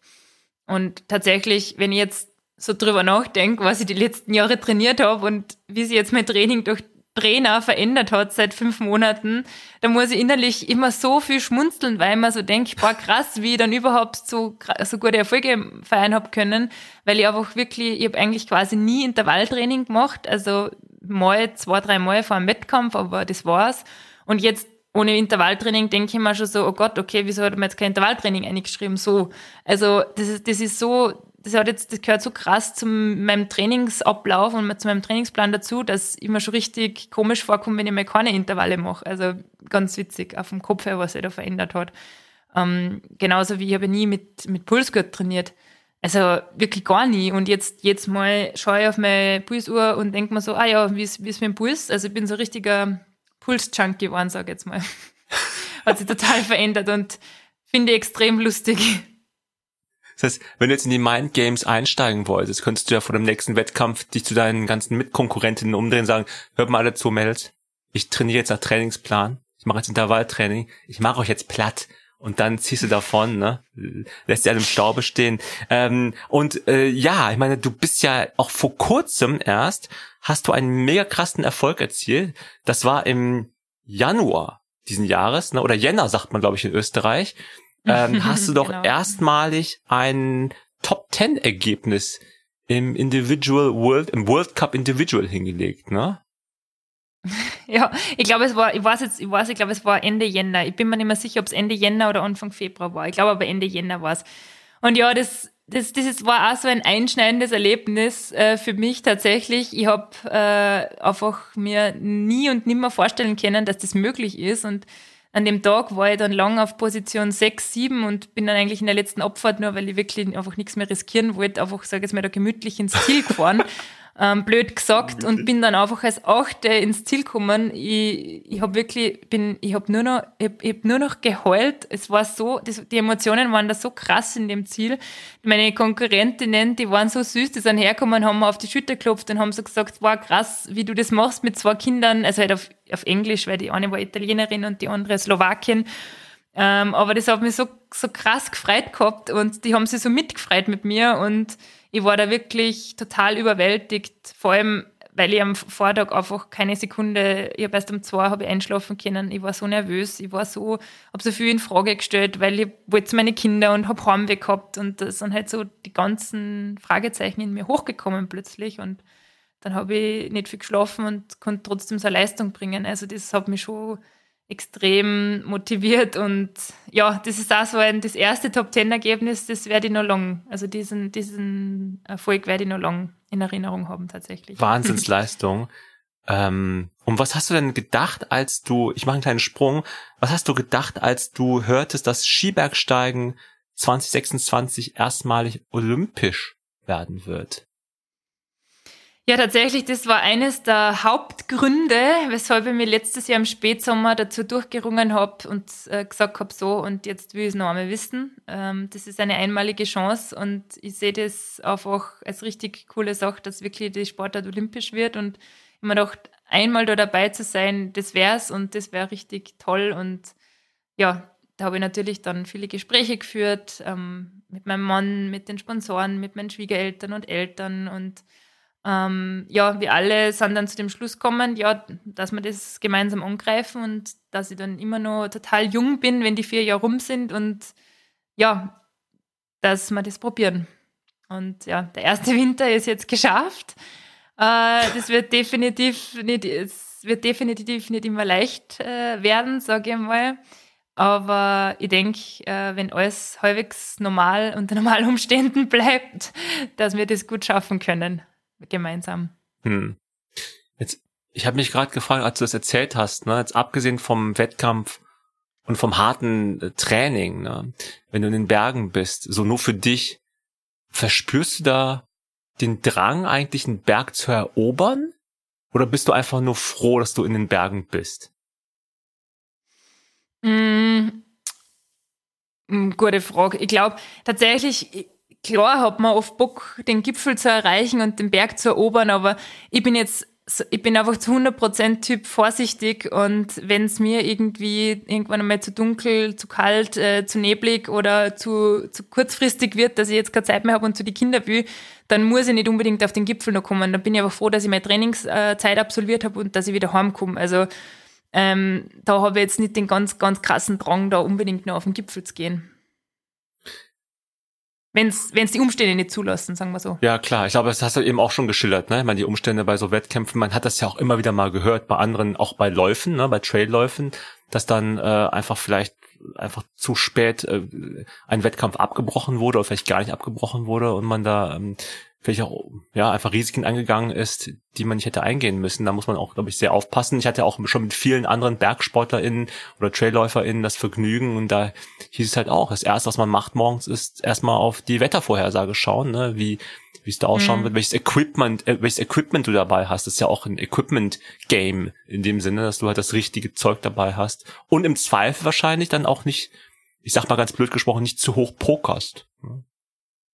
Und tatsächlich, wenn ich jetzt so drüber nachdenke, was ich die letzten Jahre trainiert habe und wie sich jetzt mein Training durch Trainer verändert hat seit fünf Monaten, da muss ich innerlich immer so viel schmunzeln, weil man so denkt, boah, krass, wie ich dann überhaupt so, so gute Erfolge feiern habe können, weil ich einfach wirklich, ich habe eigentlich quasi nie Intervalltraining gemacht, also mal, zwei, drei Mal vor einem Wettkampf, aber das war's. Und jetzt ohne Intervalltraining denke ich mir schon so, oh Gott, okay, wieso hat man jetzt kein Intervalltraining eingeschrieben? So. Also, das ist, das ist so, das hat jetzt, das gehört so krass zu meinem Trainingsablauf und zu meinem Trainingsplan dazu, dass ich mir schon richtig komisch vorkomme, wenn ich mal keine Intervalle mache. Also ganz witzig auf dem Kopf her, was sich da verändert hat. Ähm, genauso wie ich habe nie mit, mit Pulsgurt trainiert. Also wirklich gar nie. Und jetzt, jetzt mal schaue ich auf meine Pulsuhr und denke mir so, ah ja, wie ist, wie ist mein Puls? Also ich bin so ein richtiger Puls-Junk geworden, sage ich jetzt mal. Hat sich total verändert und finde ich extrem lustig. Das heißt, wenn du jetzt in die Mind Games einsteigen wolltest, könntest du ja vor dem nächsten Wettkampf dich zu deinen ganzen Mitkonkurrentinnen umdrehen und sagen, hört mal alle zu, Mädels, ich trainiere jetzt nach Trainingsplan, ich mache jetzt Intervalltraining, ich mache euch jetzt platt und dann ziehst du davon, ne? Lässt sie alle im Staube stehen. Ähm, und äh, ja, ich meine, du bist ja auch vor kurzem erst, hast du einen mega krassen Erfolg erzielt. Das war im Januar diesen Jahres, ne? Oder Jänner, sagt man, glaube ich, in Österreich ähm, hast du doch genau. erstmalig ein Top Ten Ergebnis im Individual World, im World Cup Individual hingelegt, ne? Ja, ich glaube, es war, ich weiß jetzt, ich weiß, ich glaube, es war Ende Jänner. Ich bin mir nicht mehr sicher, ob es Ende Jänner oder Anfang Februar war. Ich glaube aber Ende Jänner war es. Und ja, das, das, das war auch so ein einschneidendes Erlebnis äh, für mich tatsächlich. Ich habe äh, einfach mir nie und nimmer vorstellen können, dass das möglich ist. Und an dem Tag war ich dann lang auf Position 6, 7 und bin dann eigentlich in der letzten Abfahrt nur, weil ich wirklich einfach nichts mehr riskieren wollte, einfach, sage ich mal, da gemütlich ins Ziel gefahren. ähm, blöd gesagt und bin dann einfach als Achte ins Ziel gekommen. Ich, ich habe wirklich, bin, ich habe nur noch, ich hab, ich hab nur noch geheult. Es war so, das, die Emotionen waren da so krass in dem Ziel. Meine Konkurrentinnen, die waren so süß, die sind hergekommen, haben mir auf die Schulter geklopft und haben so gesagt, war krass, wie du das machst mit zwei Kindern, also halt auf, auf Englisch, weil die eine war Italienerin und die andere Slowakin. Ähm, aber das hat mich so, so krass gefreut gehabt und die haben sich so mitgefreut mit mir und ich war da wirklich total überwältigt, vor allem, weil ich am Vortag einfach keine Sekunde, ich habe erst um zwei habe ich einschlafen können. Ich war so nervös, ich war so, habe so viel in Frage gestellt, weil ich wollte meine Kinder und habe Heimweh gehabt und da sind halt so die ganzen Fragezeichen in mir hochgekommen plötzlich und dann habe ich nicht viel geschlafen und konnte trotzdem so eine Leistung bringen. Also das hat mich schon extrem motiviert und ja, das ist auch so ein, das erste Top-10-Ergebnis, das werde ich noch lang, also diesen, diesen Erfolg werde ich noch lang in Erinnerung haben tatsächlich. Wahnsinnsleistung. ähm, und was hast du denn gedacht, als du, ich mache einen kleinen Sprung, was hast du gedacht, als du hörtest, dass Skibergsteigen 2026 erstmalig olympisch werden wird? Ja, tatsächlich, das war eines der Hauptgründe, weshalb ich mir letztes Jahr im Spätsommer dazu durchgerungen habe und äh, gesagt habe, so, und jetzt will ich es noch einmal wissen. Ähm, das ist eine einmalige Chance und ich sehe das einfach als richtig coole Sache, dass wirklich die Sportart olympisch wird und ich mir gedacht, einmal da dabei zu sein, das wär's und das wäre richtig toll und ja, da habe ich natürlich dann viele Gespräche geführt ähm, mit meinem Mann, mit den Sponsoren, mit meinen Schwiegereltern und Eltern und ähm, ja, wir alle sind dann zu dem Schluss gekommen, ja, dass wir das gemeinsam angreifen und dass ich dann immer noch total jung bin, wenn die vier Jahre rum sind und ja, dass wir das probieren. Und ja, der erste Winter ist jetzt geschafft. Äh, das wird definitiv nicht, es wird definitiv nicht immer leicht äh, werden, sage ich mal. Aber ich denke, äh, wenn alles halbwegs normal unter normalen Umständen bleibt, dass wir das gut schaffen können gemeinsam. Hm. Jetzt, ich habe mich gerade gefragt, als du das erzählt hast, ne, jetzt abgesehen vom Wettkampf und vom harten äh, Training, ne, wenn du in den Bergen bist, so nur für dich, verspürst du da den Drang, eigentlich einen Berg zu erobern? Oder bist du einfach nur froh, dass du in den Bergen bist? Mm, mm gute Frage. Ich glaube tatsächlich, klar hat man oft Bock, den Gipfel zu erreichen und den Berg zu erobern, aber ich bin jetzt ich bin einfach zu 100% Typ vorsichtig und wenn es mir irgendwie irgendwann einmal zu dunkel, zu kalt, äh, zu neblig oder zu, zu kurzfristig wird, dass ich jetzt keine Zeit mehr habe und zu die Kinder will, dann muss ich nicht unbedingt auf den Gipfel noch kommen. Dann bin ich aber froh, dass ich meine Trainingszeit absolviert habe und dass ich wieder heimkomme. Also ähm, da habe ich jetzt nicht den ganz, ganz krassen Drang, da unbedingt noch auf den Gipfel zu gehen. Wenn es die Umstände nicht zulassen, sagen wir so. Ja, klar. Ich glaube, das hast du eben auch schon geschildert. Ne? Ich meine, die Umstände bei so Wettkämpfen, man hat das ja auch immer wieder mal gehört, bei anderen, auch bei Läufen, ne? bei Trailläufen, dass dann äh, einfach vielleicht einfach zu spät äh, ein Wettkampf abgebrochen wurde oder vielleicht gar nicht abgebrochen wurde und man da ähm, vielleicht auch ja einfach Risiken eingegangen ist, die man nicht hätte eingehen müssen. Da muss man auch, glaube ich, sehr aufpassen. Ich hatte auch schon mit vielen anderen BergsportlerInnen oder TrailläuferInnen das Vergnügen und da hieß es halt auch, das erste, was man macht morgens, ist erstmal auf die Wettervorhersage schauen, ne? wie wie es da ausschauen mhm. wird, welches Equipment, äh, welches Equipment du dabei hast. Das ist ja auch ein Equipment-Game in dem Sinne, dass du halt das richtige Zeug dabei hast. Und im Zweifel wahrscheinlich dann auch nicht, ich sag mal ganz blöd gesprochen, nicht zu hoch pokerst. Ne?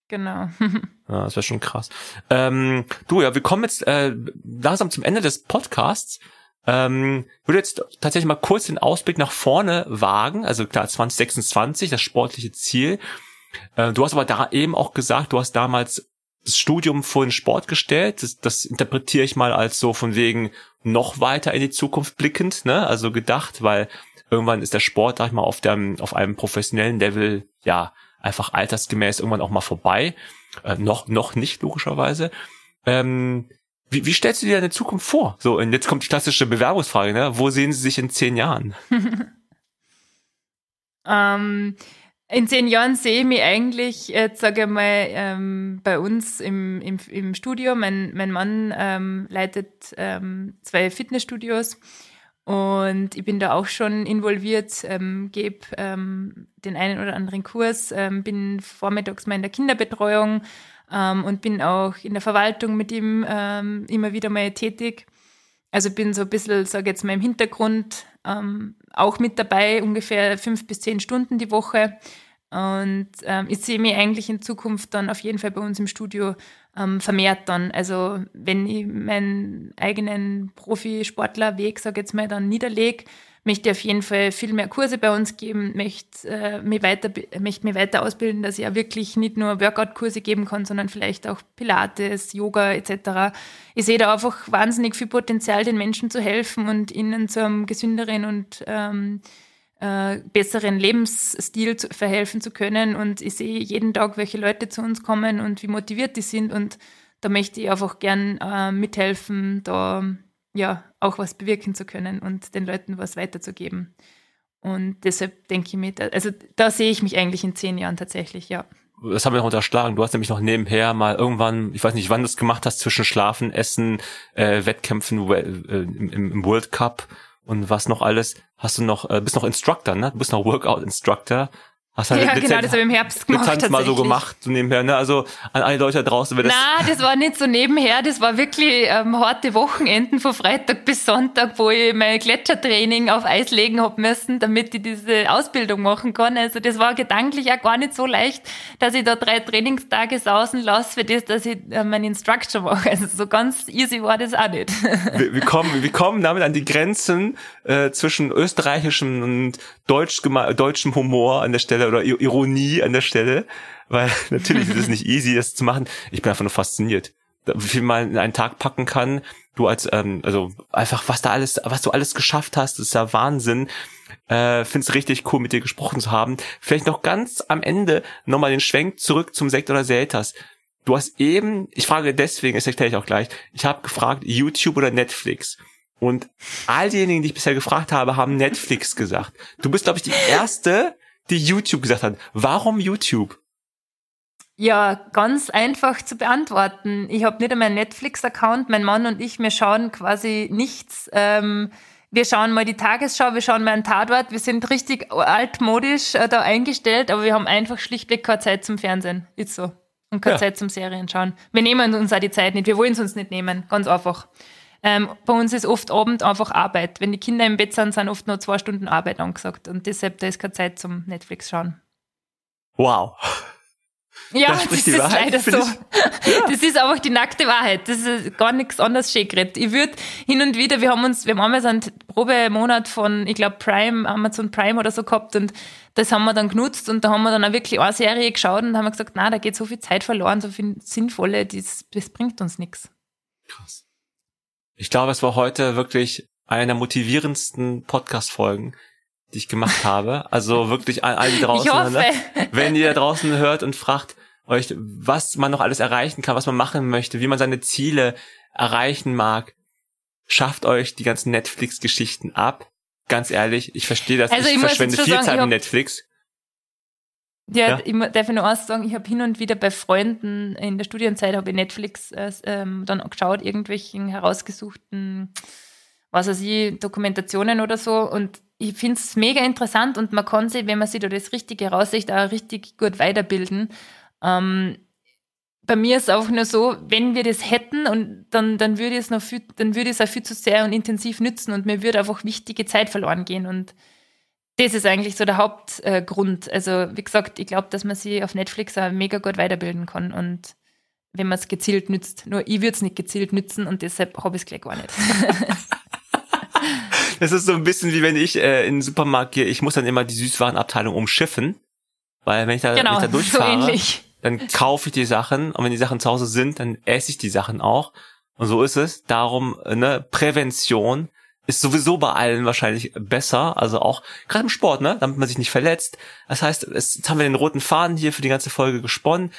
Genau. ja, das wäre schon krass. Ähm, du, ja, wir kommen jetzt äh, langsam zum Ende des Podcasts. Ähm, würde jetzt tatsächlich mal kurz den Ausblick nach vorne wagen. Also klar, 2026, das sportliche Ziel. Äh, du hast aber da eben auch gesagt, du hast damals das Studium vor den Sport gestellt. Das, das interpretiere ich mal als so von wegen noch weiter in die Zukunft blickend, ne? Also gedacht, weil irgendwann ist der Sport, sag ich mal, auf dem, auf einem professionellen Level, ja, einfach altersgemäß irgendwann auch mal vorbei. Äh, noch, noch nicht, logischerweise. Ähm, wie, wie stellst du dir deine Zukunft vor? So, und jetzt kommt die klassische Bewerbungsfrage, ne? Wo sehen Sie sich in zehn Jahren? ähm, in zehn Jahren sehe ich mich eigentlich, jetzt sage ich mal, ähm, bei uns im, im, im Studio. Mein, mein Mann ähm, leitet ähm, zwei Fitnessstudios und ich bin da auch schon involviert, ähm, gebe ähm, den einen oder anderen Kurs, ähm, bin vormittags mal in der Kinderbetreuung ähm, und bin auch in der Verwaltung mit ihm ähm, immer wieder mal tätig. Also bin so ein bisschen, sage jetzt mal, im Hintergrund ähm, auch mit dabei, ungefähr fünf bis zehn Stunden die Woche. Und ich sehe mich eigentlich in Zukunft dann auf jeden Fall bei uns im Studio ähm, vermehrt dann. Also wenn ich meinen eigenen Profisportlerweg, sage jetzt mal, dann niederlege, möchte ich auf jeden Fall viel mehr Kurse bei uns geben, möchte, äh, mich, weiter, möchte mich weiter ausbilden, dass ich auch wirklich nicht nur Workout-Kurse geben kann, sondern vielleicht auch Pilates, Yoga etc. Ich sehe da einfach wahnsinnig viel Potenzial, den Menschen zu helfen und ihnen zu einem gesünderen und ähm, äh, besseren Lebensstil zu, verhelfen zu können. Und ich sehe jeden Tag, welche Leute zu uns kommen und wie motiviert die sind. Und da möchte ich einfach gern äh, mithelfen, da ja auch was bewirken zu können und den Leuten was weiterzugeben. Und deshalb denke ich mir, also da sehe ich mich eigentlich in zehn Jahren tatsächlich, ja. Das haben wir noch unterschlagen. Du hast nämlich noch nebenher mal irgendwann, ich weiß nicht, wann du es gemacht hast, zwischen Schlafen, Essen, äh, Wettkämpfen äh, im, im World Cup und was noch alles, hast du noch, äh, bist noch Instructor, ne? Du bist noch Workout Instructor, Hast halt ja, genau, das habe ich im Herbst gemacht. Tanz mal so gemacht, so nebenher, ne? Also an alle Leute da draußen, wenn das. Nein, das war nicht so nebenher, das war wirklich ähm, harte Wochenenden von Freitag bis Sonntag, wo ich mein Gletschertraining auf Eis legen hab müssen, damit ich diese Ausbildung machen kann. Also das war gedanklich auch gar nicht so leicht, dass ich da drei Trainingstage sausen lasse für das, dass ich äh, meinen Instructor mache. Also so ganz easy war das auch nicht. wir, wir, kommen, wir kommen damit an die Grenzen äh, zwischen österreichischem und deutsch, deutschem Humor an der Stelle oder Ironie an der Stelle, weil natürlich ist es nicht easy, das zu machen. Ich bin einfach nur fasziniert, wie viel man in einen Tag packen kann. Du als, ähm, also einfach, was da alles, was du alles geschafft hast, ist ja Wahnsinn. Äh, Finde es richtig cool, mit dir gesprochen zu haben. Vielleicht noch ganz am Ende nochmal den Schwenk zurück zum Sekt oder Selters. Du hast eben, ich frage deswegen, das erkläre ich auch gleich, ich habe gefragt, YouTube oder Netflix. Und all diejenigen, die ich bisher gefragt habe, haben Netflix gesagt. Du bist, glaube ich, die erste, die YouTube gesagt hat. Warum YouTube? Ja, ganz einfach zu beantworten. Ich habe nicht einmal einen Netflix-Account. Mein Mann und ich, wir schauen quasi nichts. Ähm, wir schauen mal die Tagesschau, wir schauen mal einen Tatort. Wir sind richtig altmodisch äh, da eingestellt, aber wir haben einfach schlichtweg keine Zeit zum Fernsehen. Ist so. Und keine ja. Zeit zum Serien schauen. Wir nehmen uns auch die Zeit nicht. Wir wollen es uns nicht nehmen. Ganz einfach. Ähm, bei uns ist oft Abend einfach Arbeit. Wenn die Kinder im Bett sind, sind oft nur zwei Stunden Arbeit angesagt. Und deshalb, da ist keine Zeit zum Netflix schauen. Wow. Ja, das, das ist Wahrheit, leider so. Ja. Das ist einfach die nackte Wahrheit. Das ist gar nichts anderes schön geredet. Ich würde hin und wieder, wir haben uns, wir haben einmal so einen Probemonat von, ich glaube, Prime, Amazon Prime oder so gehabt und das haben wir dann genutzt und da haben wir dann auch wirklich eine Serie geschaut und haben gesagt, na, da geht so viel Zeit verloren, so viel Sinnvolle, das, das bringt uns nichts. Krass. Ich glaube, es war heute wirklich eine der motivierendsten Podcast-Folgen, die ich gemacht habe. Also wirklich all, all die draußen, ne? wenn ihr da draußen hört und fragt euch, was man noch alles erreichen kann, was man machen möchte, wie man seine Ziele erreichen mag, schafft euch die ganzen Netflix-Geschichten ab. Ganz ehrlich, ich verstehe das. Also ich, ich verschwende viel sagen, Zeit mit Netflix. Ja, ja, ich darf nur eins sagen, ich habe hin und wieder bei Freunden in der Studienzeit habe ich Netflix äh, ähm, dann geschaut, irgendwelchen herausgesuchten, was weiß ich, Dokumentationen oder so. Und ich finde es mega interessant und man kann sich, wenn man sich da das Richtige raussieht, auch richtig gut weiterbilden. Ähm, bei mir ist es auch nur so, wenn wir das hätten und dann, dann würde es noch viel, dann würde es auch viel zu sehr und intensiv nützen und mir würde einfach wichtige Zeit verloren gehen und das ist eigentlich so der Hauptgrund. Äh, also, wie gesagt, ich glaube, dass man sich auf Netflix auch mega gut weiterbilden kann und wenn man es gezielt nützt. Nur ich würde es nicht gezielt nützen und deshalb habe ich es gleich gar nicht. das ist so ein bisschen wie wenn ich äh, in den Supermarkt gehe, ich muss dann immer die Süßwarenabteilung umschiffen, weil wenn ich da, genau, wenn ich da durchfahre, so dann kaufe ich die Sachen und wenn die Sachen zu Hause sind, dann esse ich die Sachen auch. Und so ist es. Darum, ne, Prävention ist sowieso bei allen wahrscheinlich besser, also auch gerade im Sport, ne, damit man sich nicht verletzt. Das heißt, es, jetzt haben wir den roten Faden hier für die ganze Folge gesponnen.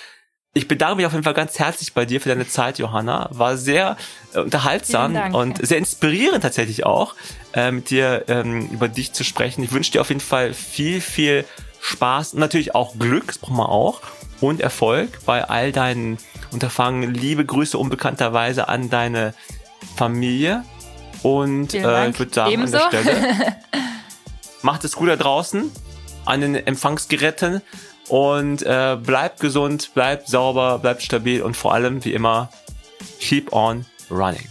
Ich bedanke mich auf jeden Fall ganz herzlich bei dir für deine Zeit, Johanna. War sehr äh, unterhaltsam und sehr inspirierend tatsächlich auch, äh, mit dir ähm, über dich zu sprechen. Ich wünsche dir auf jeden Fall viel, viel Spaß und natürlich auch Glück, das brauchen wir auch, und Erfolg bei all deinen Unterfangen. Liebe Grüße unbekannterweise an deine Familie und äh, ich würde sagen, Ebenso. an der Stelle, macht es gut da draußen an den Empfangsgeräten und äh, bleibt gesund, bleibt sauber, bleibt stabil und vor allem, wie immer, keep on running.